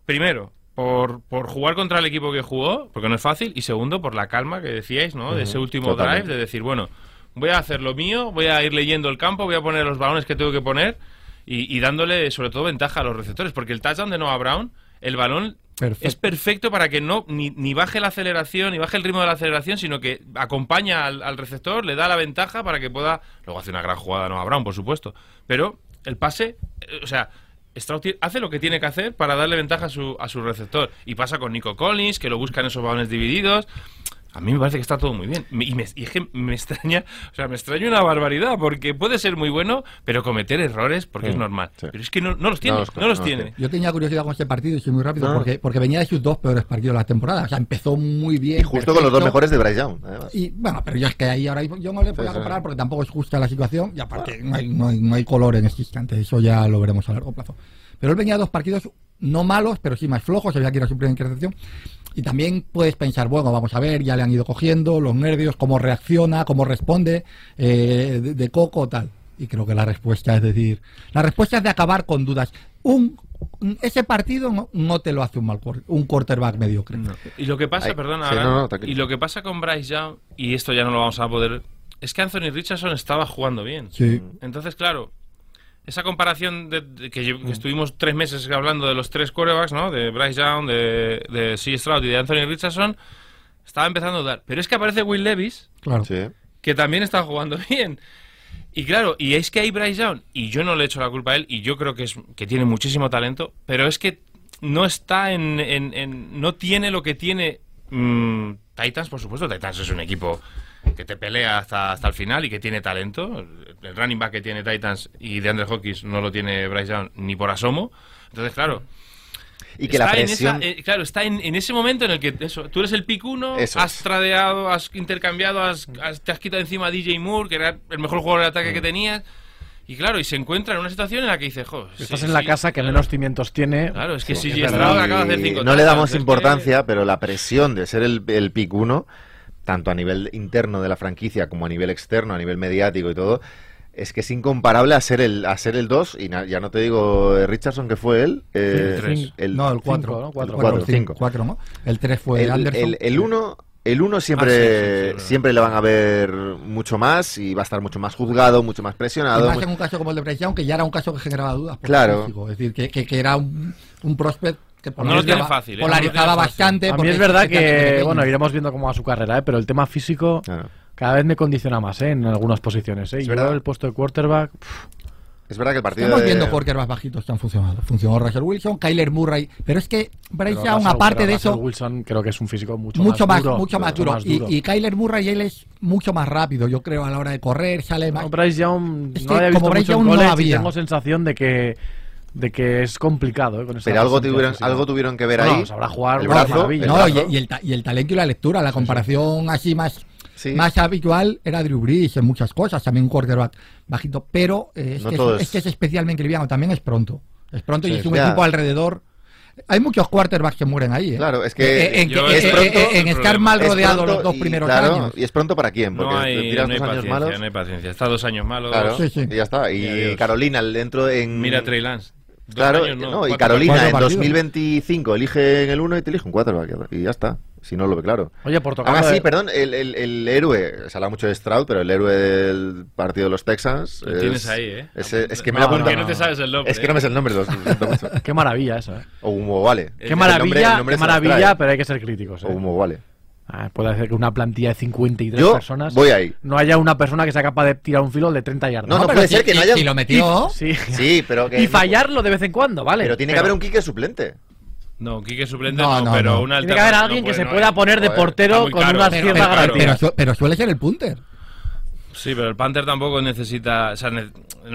primero, por, por jugar contra el equipo que jugó, porque no es fácil, y segundo, por la calma que decíais, ¿no? De ese último totalmente. drive, de decir, bueno, voy a hacer lo mío, voy a ir leyendo el campo, voy a poner los balones que tengo que poner y, y dándole sobre todo ventaja a los receptores, porque el touchdown de Noah Brown, el balón Perfecto. es perfecto para que no ni, ni baje la aceleración, ni baje el ritmo de la aceleración, sino que acompaña al, al receptor, le da la ventaja para que pueda, luego hace una gran jugada Noah Brown, por supuesto, pero el pase, eh, o sea, Stroud hace lo que tiene que hacer para darle ventaja a su, a su receptor. Y pasa con Nico Collins, que lo buscan esos balones divididos. A mí me parece que está todo muy bien. Y, me, y es que me extraña, o sea, me extraña una barbaridad, porque puede ser muy bueno, pero cometer errores, porque es normal. sí. Pero es que no, no los tiene, No no los- no los tiene. tiene. Yo tenía curiosidad con este partido y soy muy rápido Ah. porque, porque venía de sus dos peores partidos de la temporada. O sea, empezó muy bien. Y justo con los dos mejores de Bryce Young, además. Y bueno, pero yo es que ahí ahora yo no le voy Sí, a sí. comparar porque tampoco es justa la situación y aparte no, hay, no, hay, no hay color en este instante, eso ya lo veremos a largo plazo. Pero él venía de dos partidos no malos, pero sí más flojos, había que ir a su primera intercepción. Y también puedes pensar, bueno, vamos a ver, ya le han ido cogiendo los nervios, cómo reacciona, cómo responde, eh, de, de coco, tal. Y creo que la respuesta es decir, la respuesta es de acabar con dudas. Un, ese partido no, no te lo hace un mal un quarterback mediocre. No. Y lo que pasa, Ay, perdona, sí, Alan, no, no, tranquilo. y lo que pasa con Bryce Young, y esto ya no lo vamos a poder, es que Anthony Richardson estaba jugando bien. Sí. Entonces, claro, esa comparación de, de que, estuvimos tres meses hablando de los tres quarterbacks, ¿no? De Bryce Young, de, de C. Stroud y de Anthony Richardson, estaba empezando a dudar. Pero es que aparece Will Levis, Claro. Sí. que también está jugando bien. Y claro, y es que hay Bryce Young, y yo no le echo la culpa a él, y yo creo que, es, que tiene muchísimo talento, pero es que no está en... en- en- no tiene lo que tiene mm, Titans, por supuesto. Titans es un equipo que te pelea hasta, hasta el final y que tiene talento. El running back que tiene Titans y de Andre Hawkins no lo tiene Bryce Young ni por asomo. Entonces, claro, Y que la está en presión... esa- eh, claro, está en, en ese momento en el que eso, tú eres el pick uno, Eso has es. tradeado, has intercambiado, has, has- te has quitado encima a DJ Moore, que era el mejor jugador de ataque Mm. que tenías. Y claro, y se encuentra en una situación en la que dice, jo, Estás sí, en la sí, casa que claro. menos cimientos tiene. Claro, es que si verdad. Stroud acaba de hacer cinco no le damos es que- importancia, pero la presión de ser el, el pick uno, tanto a nivel interno de la franquicia como a nivel externo, a nivel mediático y todo, es que es incomparable a ser el a ser el 2 y na- ya no te digo eh, Richardson que fue él, eh, el tres. el, no, el cinco, 4. ¿no? Cuatro. El Cuatro, 4, cinco. 4, ¿no? El 3 fue el, Anderson. el, el uno el uno siempre, Ah, sí, sí, sí, siempre le van a ver mucho más y va a estar mucho más juzgado, mucho más Y presionado. más mu- en un caso como el de Bryce Young, que ya era un caso que generaba dudas. por Claro. físico. Es decir, que, que, que era un, un prospect que No lo tiene polarizaba- fácil, ¿eh? No lo tiene polarizaba fácil. bastante. A mí es verdad que, bueno, iremos viendo cómo va su carrera, ¿eh? pero el tema físico Claro. cada vez me condiciona más ¿eh? en algunas posiciones. ¿eh? Es Yo verdad. el puesto de quarterback, pff, Es verdad que el partido Estamos de- viendo quarterbacks bajitos que han funcionado. Funcionó Russell Wilson, Kyler Murray. Pero es que Bryce Young, Russell- aparte de Russell eso, Wilson creo que es un físico mucho, mucho más, duro, mucho más duro. Y, y Kyler Murray, él es mucho más rápido, yo creo, a la hora de correr, sale más. No, Bryce Young Es no que había visto como Bryce mucho en Young no college y había. tengo sensación de que de que es complicado ¿eh? con esa Pero algo tuvieron, física. algo tuvieron que ver No, ahí. sabrá jugar el brazo, no, y, y el, y el talento y la lectura, la comparación así más, Sí. más habitual era Drew Brees en muchas cosas, también un quarterback bajito, pero eh, es, No que es, es que es especialmente liviano, también es pronto. Es pronto y es un ya. equipo alrededor. Hay muchos quarterbacks que mueren ahí. ¿eh? Claro, es que Eh, en, yo- que- es pronto en el estar mal rodeado los dos y, primeros claro, años. Y es pronto para quién, porque No hay, tiras no hay dos años paciencia, malos. no hay paciencia. Está dos años malos. Claro, Sí, sí. y ya está. Y Y. Carolina dentro en. Mira a Trey Lance. Dos Claro, años, no, no, y Carolina en partidos. 2025 elige en el 1 y te elige un 4 y ya está. Si no lo ve claro. Oye, por tocar lo sí, de- perdón, el, el, el héroe, se habla mucho de Stroud, pero el héroe del partido de los Texans. Lo es- tienes ahí, ¿eh? Es, es que me No, apunto. Porque no te sabes el nombre. Es que no me sé el nombre, lo siento mucho. Qué maravilla eso, ¿eh? O Humo Vale. Qué maravilla, nombre- el nombre qué maravilla, pero hay que ser críticos. ¿eh? O Humo Vale. Ah, puede ser que una plantilla de 53 Yo personas voy ahí. no haya una persona que sea capaz de tirar un filo de 30 yardas. No, no pero puede si- ser que no haya- Si lo metió. Sí. Sí, pero que. y fallarlo de vez en cuando, ¿vale? Pero tiene que haber un kicker suplente. No, Quique suplente No, no, no, pero no. una Tiene que haber alguien no que se puede, pueda no hay. poner de portero con caro. unas Pero- ciertas pero- garantías. Pero, su- pero suele ser el punter. Sí, pero el Panther tampoco necesita. O sea, no es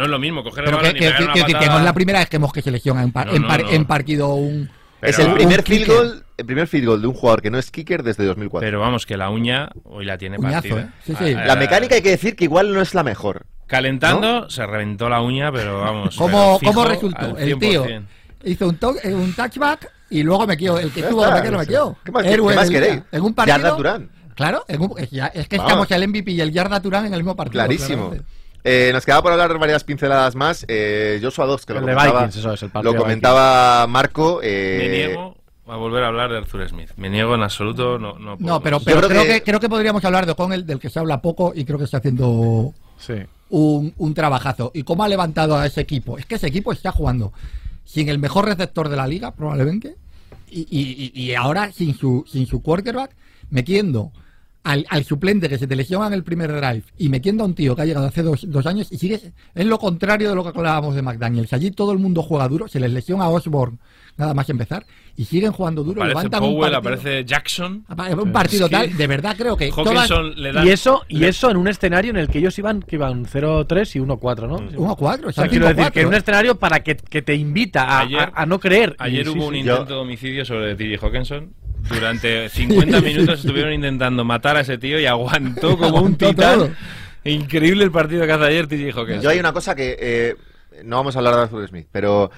lo mismo coger el Pero que, balón y que, pegar que, una que- que no es la primera vez que hemos que se lesiona en, par- No, en, no, par- no. en partido un. es Pero- el primer field goal, el primer field goal de un jugador que no es kicker desde 2004. Pero vamos, que la uña hoy la tiene Uñazo, partida. ¿eh? Sí, sí. Ah, la mecánica hay que decir que igual no es la mejor. Calentando, se reventó la uña, pero vamos. ¿Cómo, pero ¿Cómo resultó? El tío 100%. hizo un, to- eh, un touchback y luego me quedó. El que Ya tuvo está, que meter lo metió. ¿Qué más, Héroe qué más del día. queréis? En un partido. Yarda Turán. Claro, en un- es, ya- es que Vamos. estamos el MVP y el Yarda Turán en el mismo partido. Clarísimo. claramente. Eh, nos queda por hablar varias pinceladas más. Eh, Joshua Dobbs, que lo El comentaba, Vikings, eso es, el lo comentaba Marco. eh, Me niego a volver a hablar de Arthur Smith. Me niego en absoluto. No, no, puedo. No, pero, Yo pero creo creo, que- que... creo que podríamos hablar de O'Connell, del que se habla poco y creo que está haciendo Sí. un, un trabajazo. ¿Y cómo ha levantado a ese equipo? Es que ese equipo está jugando sin el mejor receptor de la liga, probablemente, y, y- y- y ahora sin su, sin su quarterback, metiendo al, al suplente que se te lesiona en el primer drive y metiendo a un tío que ha llegado hace dos, dos años y sigue es lo contrario de lo que hablábamos de McDaniels. Allí todo el mundo juega duro, se les lesiona a Osborne nada más empezar y siguen jugando duro. Aparece levantan un Powell, partido, aparece Jackson. un partido Es que tal, de verdad creo que todas, le da. Y eso, y le- eso en un escenario en el que ellos iban, que iban 0-3 y 1-4, ¿no? 1-4, O sea, quiero decir 5-4, que en un escenario para que, que te invita a, Ayer- a- a no creer. Ayer Y sí, hubo un sí. Yo- intento de homicidio sobre TJ Hawkinson. Durante 50 minutos estuvieron intentando matar a ese tío y aguantó como un titán. todo. Increíble el partido que hace ayer TJ Hawkinson. Yo hay una cosa que eh, no vamos a hablar de Arthur Smith, pero,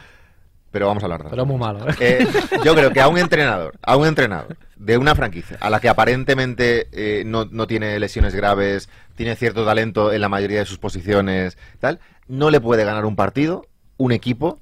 pero vamos a hablar de Pero muy malo, ¿eh? Eh, yo creo que a un entrenador, a un entrenador de una franquicia a la que aparentemente eh, no, no tiene lesiones graves, tiene cierto talento en la mayoría de sus posiciones, tal, no le puede ganar un partido un equipo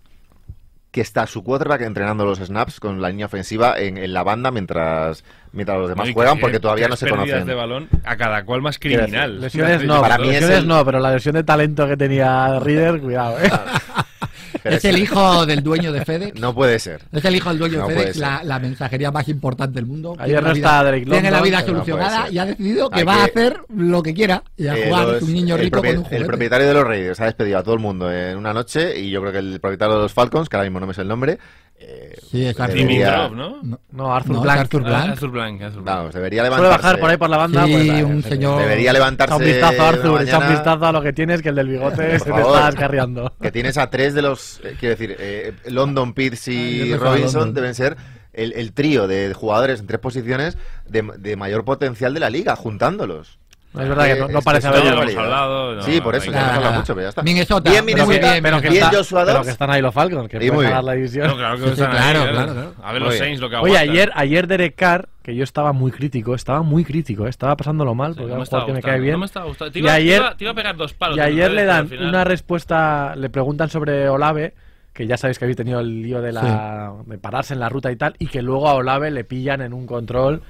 que está su quarterback entrenando los snaps con la línea ofensiva en, en la banda mientras, mientras los demás No, juegan que- porque todavía no se conocen. de balón a cada cual más criminal. Lesiones no, Para mí es lesiones el- no, pero la lesión de talento que tenía Reader, cuidado, ¿eh? Es el hijo del dueño de FedEx. No puede ser. Es el hijo del dueño No de puede FedEx, la, la mensajería más importante del mundo. Ayer Tiene no la está Drake Tiene la London, vida no puede solucionada ser. y ha decidido que Hay va a que- hacer lo que quiera y a Eh, jugar. los- un niño el rico con un El juguete. propietario de los Raiders ha despedido a todo el mundo en una noche y yo creo que el propietario de los Falcons, que ahora mismo no me sé el nombre, eh, Sí, es Arthur debería- ¿no? No, No, Arthur no, es Blank. Arthur Blanc. Arthur Blank, Arthur Blanc. Vamos, debería Suele levantarse. bajar por ahí por la banda. Sí, pues, un señor- Debería levantarse. Echa un vistazo, Arthur, echa un vistazo a lo que tienes, que el del bigote se te favor. está descarriando. Que tienes a tres de los dos, eh, quiero decir, eh, London, Pierce Ah, y Robinson deben ser el, el trío de jugadores en tres posiciones de, de mayor potencial de la liga, juntándolos. Es verdad que no, no Es- parece haber hablado, no, sí, por eso, no ya no que- habla mucho, pero ya está. Minnesota, Bien, Minnesota, bien, pero que, bien está- Joshua pero que están ahí los Falcons, que Y pueden ganar bien. la división. No, claro que Sí, sí, están claro, ¿eh? claro, claro. A ver los bien. Saints lo que Oye, aguantan. ayer, ayer Derek Carr, que yo estaba muy crítico, estaba muy crítico, eh, estaba pasándolo mal, Sí, porque no me que me cae bien. no me estaba gustando. Te Y iba, te ayer- iba- te iba a pegar dos palos. Y ayer le dan una respuesta, le preguntan sobre Olave, que ya sabéis que habéis tenido el lío de, la, de pararse en la ruta y tal, y que luego a Olave le pillan en un control,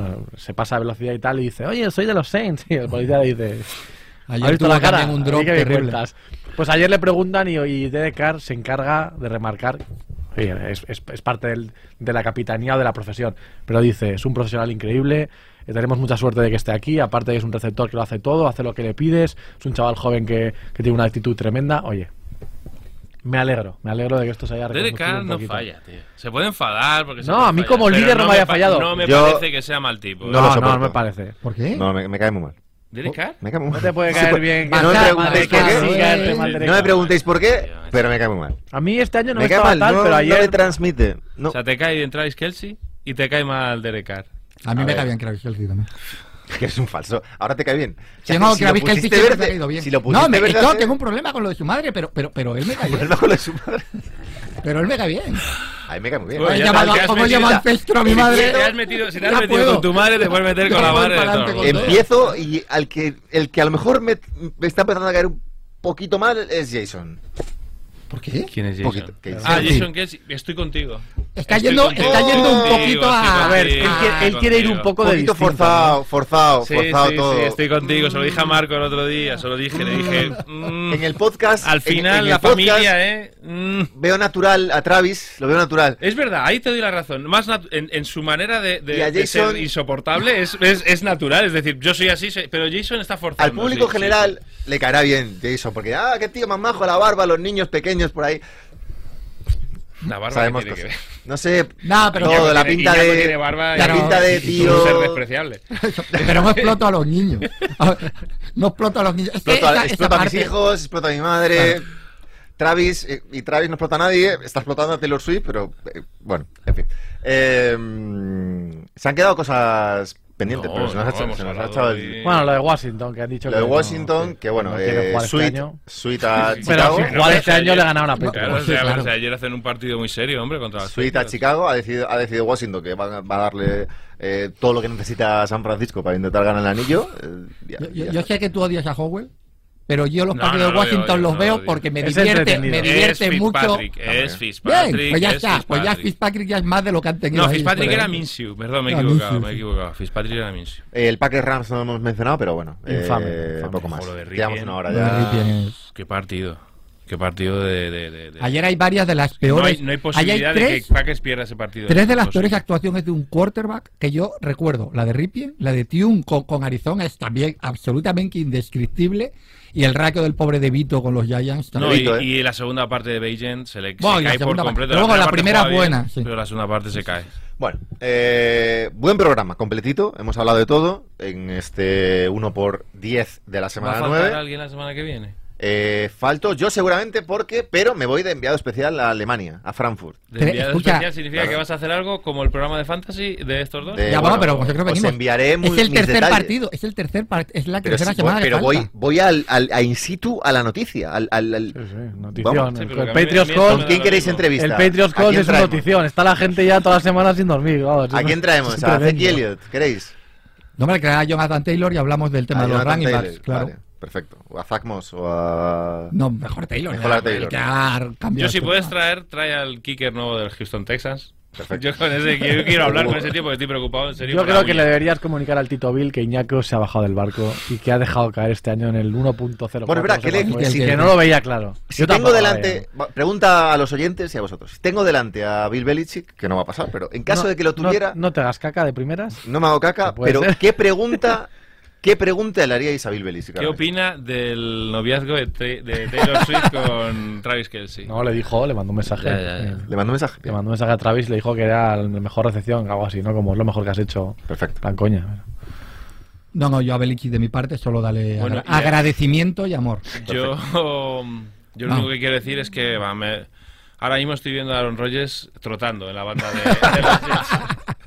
bueno, se pasa a velocidad y tal, y dice, oye, soy de los Saints, y el policía le dice, ¿has Ayer visto la cara? un ¿A mí drop terrible. Pues ayer le preguntan y, y Derek Carr se encarga de remarcar, oye, es, es- es parte del- de la capitanía o de la profesión, pero dice, es un profesional increíble, eh, tenemos mucha suerte de que esté aquí, aparte es un receptor que lo hace todo, hace lo que le pides, es un chaval joven que, que tiene una actitud tremenda, oye, me alegro, me alegro de que esto se haya Carr un no poquito. falla, tío. Se puede enfadar porque se No, puede a mí fallar, como líder no me me haya fallado. No me Yo- parece que sea mal tipo. ¿eh? No lo No, no, no me parece. ¿Por qué? No, me, me cae muy mal. ¿Derek Carr? Me cae muy No mal. te puede caer por- bien No me preguntéis por qué. No No me preguntéis por qué, pero me cae muy mal. A mí este año no Me me cae estaba mal, tal, no, pero no ayer me transmite. No. O sea, te cae bien Travis Kelsey y te cae mal Derek Carr. A mí A me cae bien Travis Kelsey también. que eres un falso. Ahora te cae bien. O sea, Sí, no, que si pusiste siempre me verde- ha caído bien. Si lo no, me, verde yo tengo un problema con lo de su madre, pero, pero, pero él me cae bien. Con lo de su madre. Pero él me cae bien. A mí me cae muy bien. Ya llamado- has ¿Cómo llama ancestro a mi Si madre? te has metido, si te has metido con tu madre, te puedes meter con la madre de el Empiezo y al que, el que a lo mejor me, me está empezando a caer un poquito mal es Jason. ¿Por qué? ¿Quién es Poquito, Jason? que Ah, sí. Jason Kelsey. Estoy contigo. Está Estoy yendo, contigo. está yendo un poquito a... A ver, él quiere, él quiere ir un poco Un de poquito distinto, forzado, forzado, Sí, forzado sí, todo. sí, estoy contigo. Se lo dije a Marco el otro día. Se lo dije, le dije. mm, En el podcast. al en- final, en el la podcast, familia, ¿eh? Mm. Veo natural a Travis, lo veo natural. Es verdad, ahí te doy la razón. Más en, en su manera de, de- a de Jason- ser insoportable es, es, es natural. Es decir, yo soy así, pero Jason está forzando. Al público sí, general sí, le caerá bien Jason, porque, ah, qué tío más majo, la barba, los niños pequeños por ahí. La barba Sabemos que tiene cosas. que ver. No sé, No, pero- todo, la pinta de. tiene barba la pinta de tío. ser despreciable. Pero no exploto a los niños. No exploto a los niños. Explota a mis parte- hijos, explota a mi madre. Travis, eh, y Travis no explota a nadie, está explotando a Taylor Swift, pero eh, bueno, en fin. Eh, se han quedado cosas pendientes, No, pero se nos ha no, hemos se nos ha echado el- Bueno, lo de Washington, que han dicho Lo de que no- Washington, sí, que bueno, no eh, jugar este. Sweet a Chicago. si Pero que este año le ganaron a No, Patriots. Claro, o Sí, sea, claro. o sea, ayer hacen un partido muy serio, hombre, contra los Sweet a. Chicago, ha decidido, ha decidido Washington que va, va a darle eh, todo lo que necesita San Francisco para intentar ganar el anillo. eh, ya- Yo, yo- ya yo sé que tú odias a Howell, pero yo los No, partidos no, de lo Washington odio, los lo veo odio. porque me Es divierte, me Es divierte mucho. Fitzpatrick, es Bien, Fitzpatrick. pues ya es está. Pues ya Fitzpatrick. Fitzpatrick ya es más de lo que han tenido. No, Fitzpatrick era ahí. Minshew, perdón, me he equivocado, Minshew, me he sí. equivocado. Fitzpatrick era Minshew. El Packers Rams no lo hemos mencionado, pero bueno. Infame, eh, infame. Poco más. Lo de Llevamos una hora Lo de ya. Es- Qué partido. Qué partido de. de, de- de- Ayer hay varias de las no, peores. hay, no hay posibilidad de tres, que Packers pierda ese partido. tres de las peores actuaciones de un quarterback que yo recuerdo. La de Ripien, la de Tune con, con Arizona es también absolutamente indescriptible. Y el raquio del pobre De Vito con los Giants No, y, ¿eh? y la segunda parte de Beijing se le se Bueno, la cae por completo. parte. Luego la primera juega bien, buena, sí. Pero la segunda parte se cae. Bueno, eh, buen programa, completito. Hemos hablado de todo en este 1 por 10 de la ¿Va a semana faltar 9. alguien la semana que viene? Eh, falto yo seguramente porque, pero me voy de enviado especial a Alemania, a Frankfurt. De enviado escucha, especial significa claro. que vas a hacer algo como el programa de fantasy de estos dos. De- Ya, bueno, pero nosotros os venimos. enviaré mu- es el mis tercer detalles. partido, es el tercer es la Pero, tercera sí, semana voy, que pero voy, falta. voy al, al- a in situ a la noticia. Al, al- al- Sí, sí, notición. Vamos. Sí, el el Patriots Call- ¿Con quién queréis entrevista? El Patriots ¿A Call es una traemos? notición. Está la gente ya toda la semana sin dormir. vamos, ¿A quién traemos? ¿A. Zeki Elliott? ¿Queréis? No me creerá a Jonathan Taylor y hablamos del tema A de los running backs, claro. vale, perfecto. O a Zach Moss o a... No, mejor Taylor. Mejor a Taylor. que Yo si puedes traer, trae al kicker nuevo del Houston Texans. Perfecto. Yo con ese quiero, quiero hablar con ese tío porque estoy preocupado en serio. Yo creo que uña. le deberías comunicar al Tito Bill que Iñaco se ha bajado del barco y que ha dejado caer este año en el 1.0. Bueno, espera, que le- que- que, que- no lo veía claro. Si Yo tengo delante, pregunta a los oyentes y a vosotros. Si tengo delante a Bill Belichick, que no va a pasar, pero en caso No, de que lo tuviera, No, te hagas caca de primeras. no me hago caca, pero ser. ¿qué pregunta, qué pregunta le haríais a Bill Belichick? ¿Qué opina del noviazgo de, de Taylor Swift con Travis Kelsey? No, le dijo, le mandó un mensaje. Ya, ya, ya. Le mando un mensaje. Le mandó un mensaje a Travis, le dijo que era la mejor recepción, algo así, ¿no? Como es lo mejor que has hecho. Perfecto. Plan coña. No, no, yo a Belichick de mi parte solo dale Bueno, agra- y a- agradecimiento y amor. Yo. Yo lo único que quiero decir es que va, me- ahora mismo estoy viendo a Aaron Rodgers trotando en la banda de, de los Jets.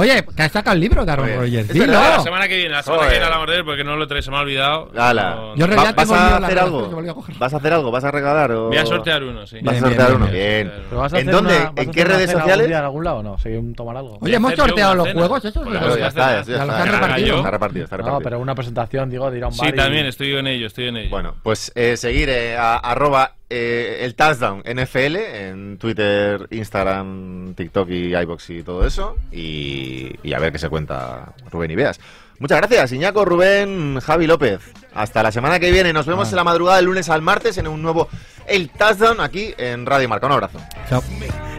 Oye, que has sacado el libro de Aaron Oye, Rodgers. Dilo. La semana que viene, la semana Joder. que viene hablamos de él porque no lo trae, se me ha olvidado. Ala. No- Yo en realidad ¿Vas tengo a la hacer algo? que coger. ¿Vas a hacer algo? ¿vas a regalar? O... Voy a sortear uno, sí. Vas a sortear bien, uno. bien. Bien. ¿Pero vas a ¿En dónde? a ¿En qué redes sociales? en algún lado? No, sí, un tomar algo. Oye, hemos sorteado los juegos, esos. Ya, está, ya está. repartido. No, pero una presentación, digo, de ir a un bar Sí, también, estoy en ello, estoy en ello. Bueno, pues eh, seguir eh, a, arroba eh, el touchdown NFL en Twitter, Instagram, TikTok y iBox y todo eso. Y, y a ver qué se cuenta Rubén y Beas. Muchas gracias, Iñaco, Rubén, Javi López. Hasta la semana que viene. Nos vemos Ah. en la madrugada del lunes al martes en un nuevo El Touchdown aquí en Radio Marca. Un abrazo. Chao.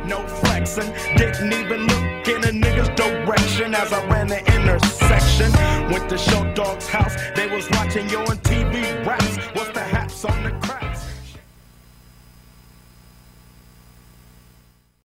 no flexing. Didn't even look in a nigga's direction as I ran the intersection. Went to Show Dog's house, they was watching yo on TV rap.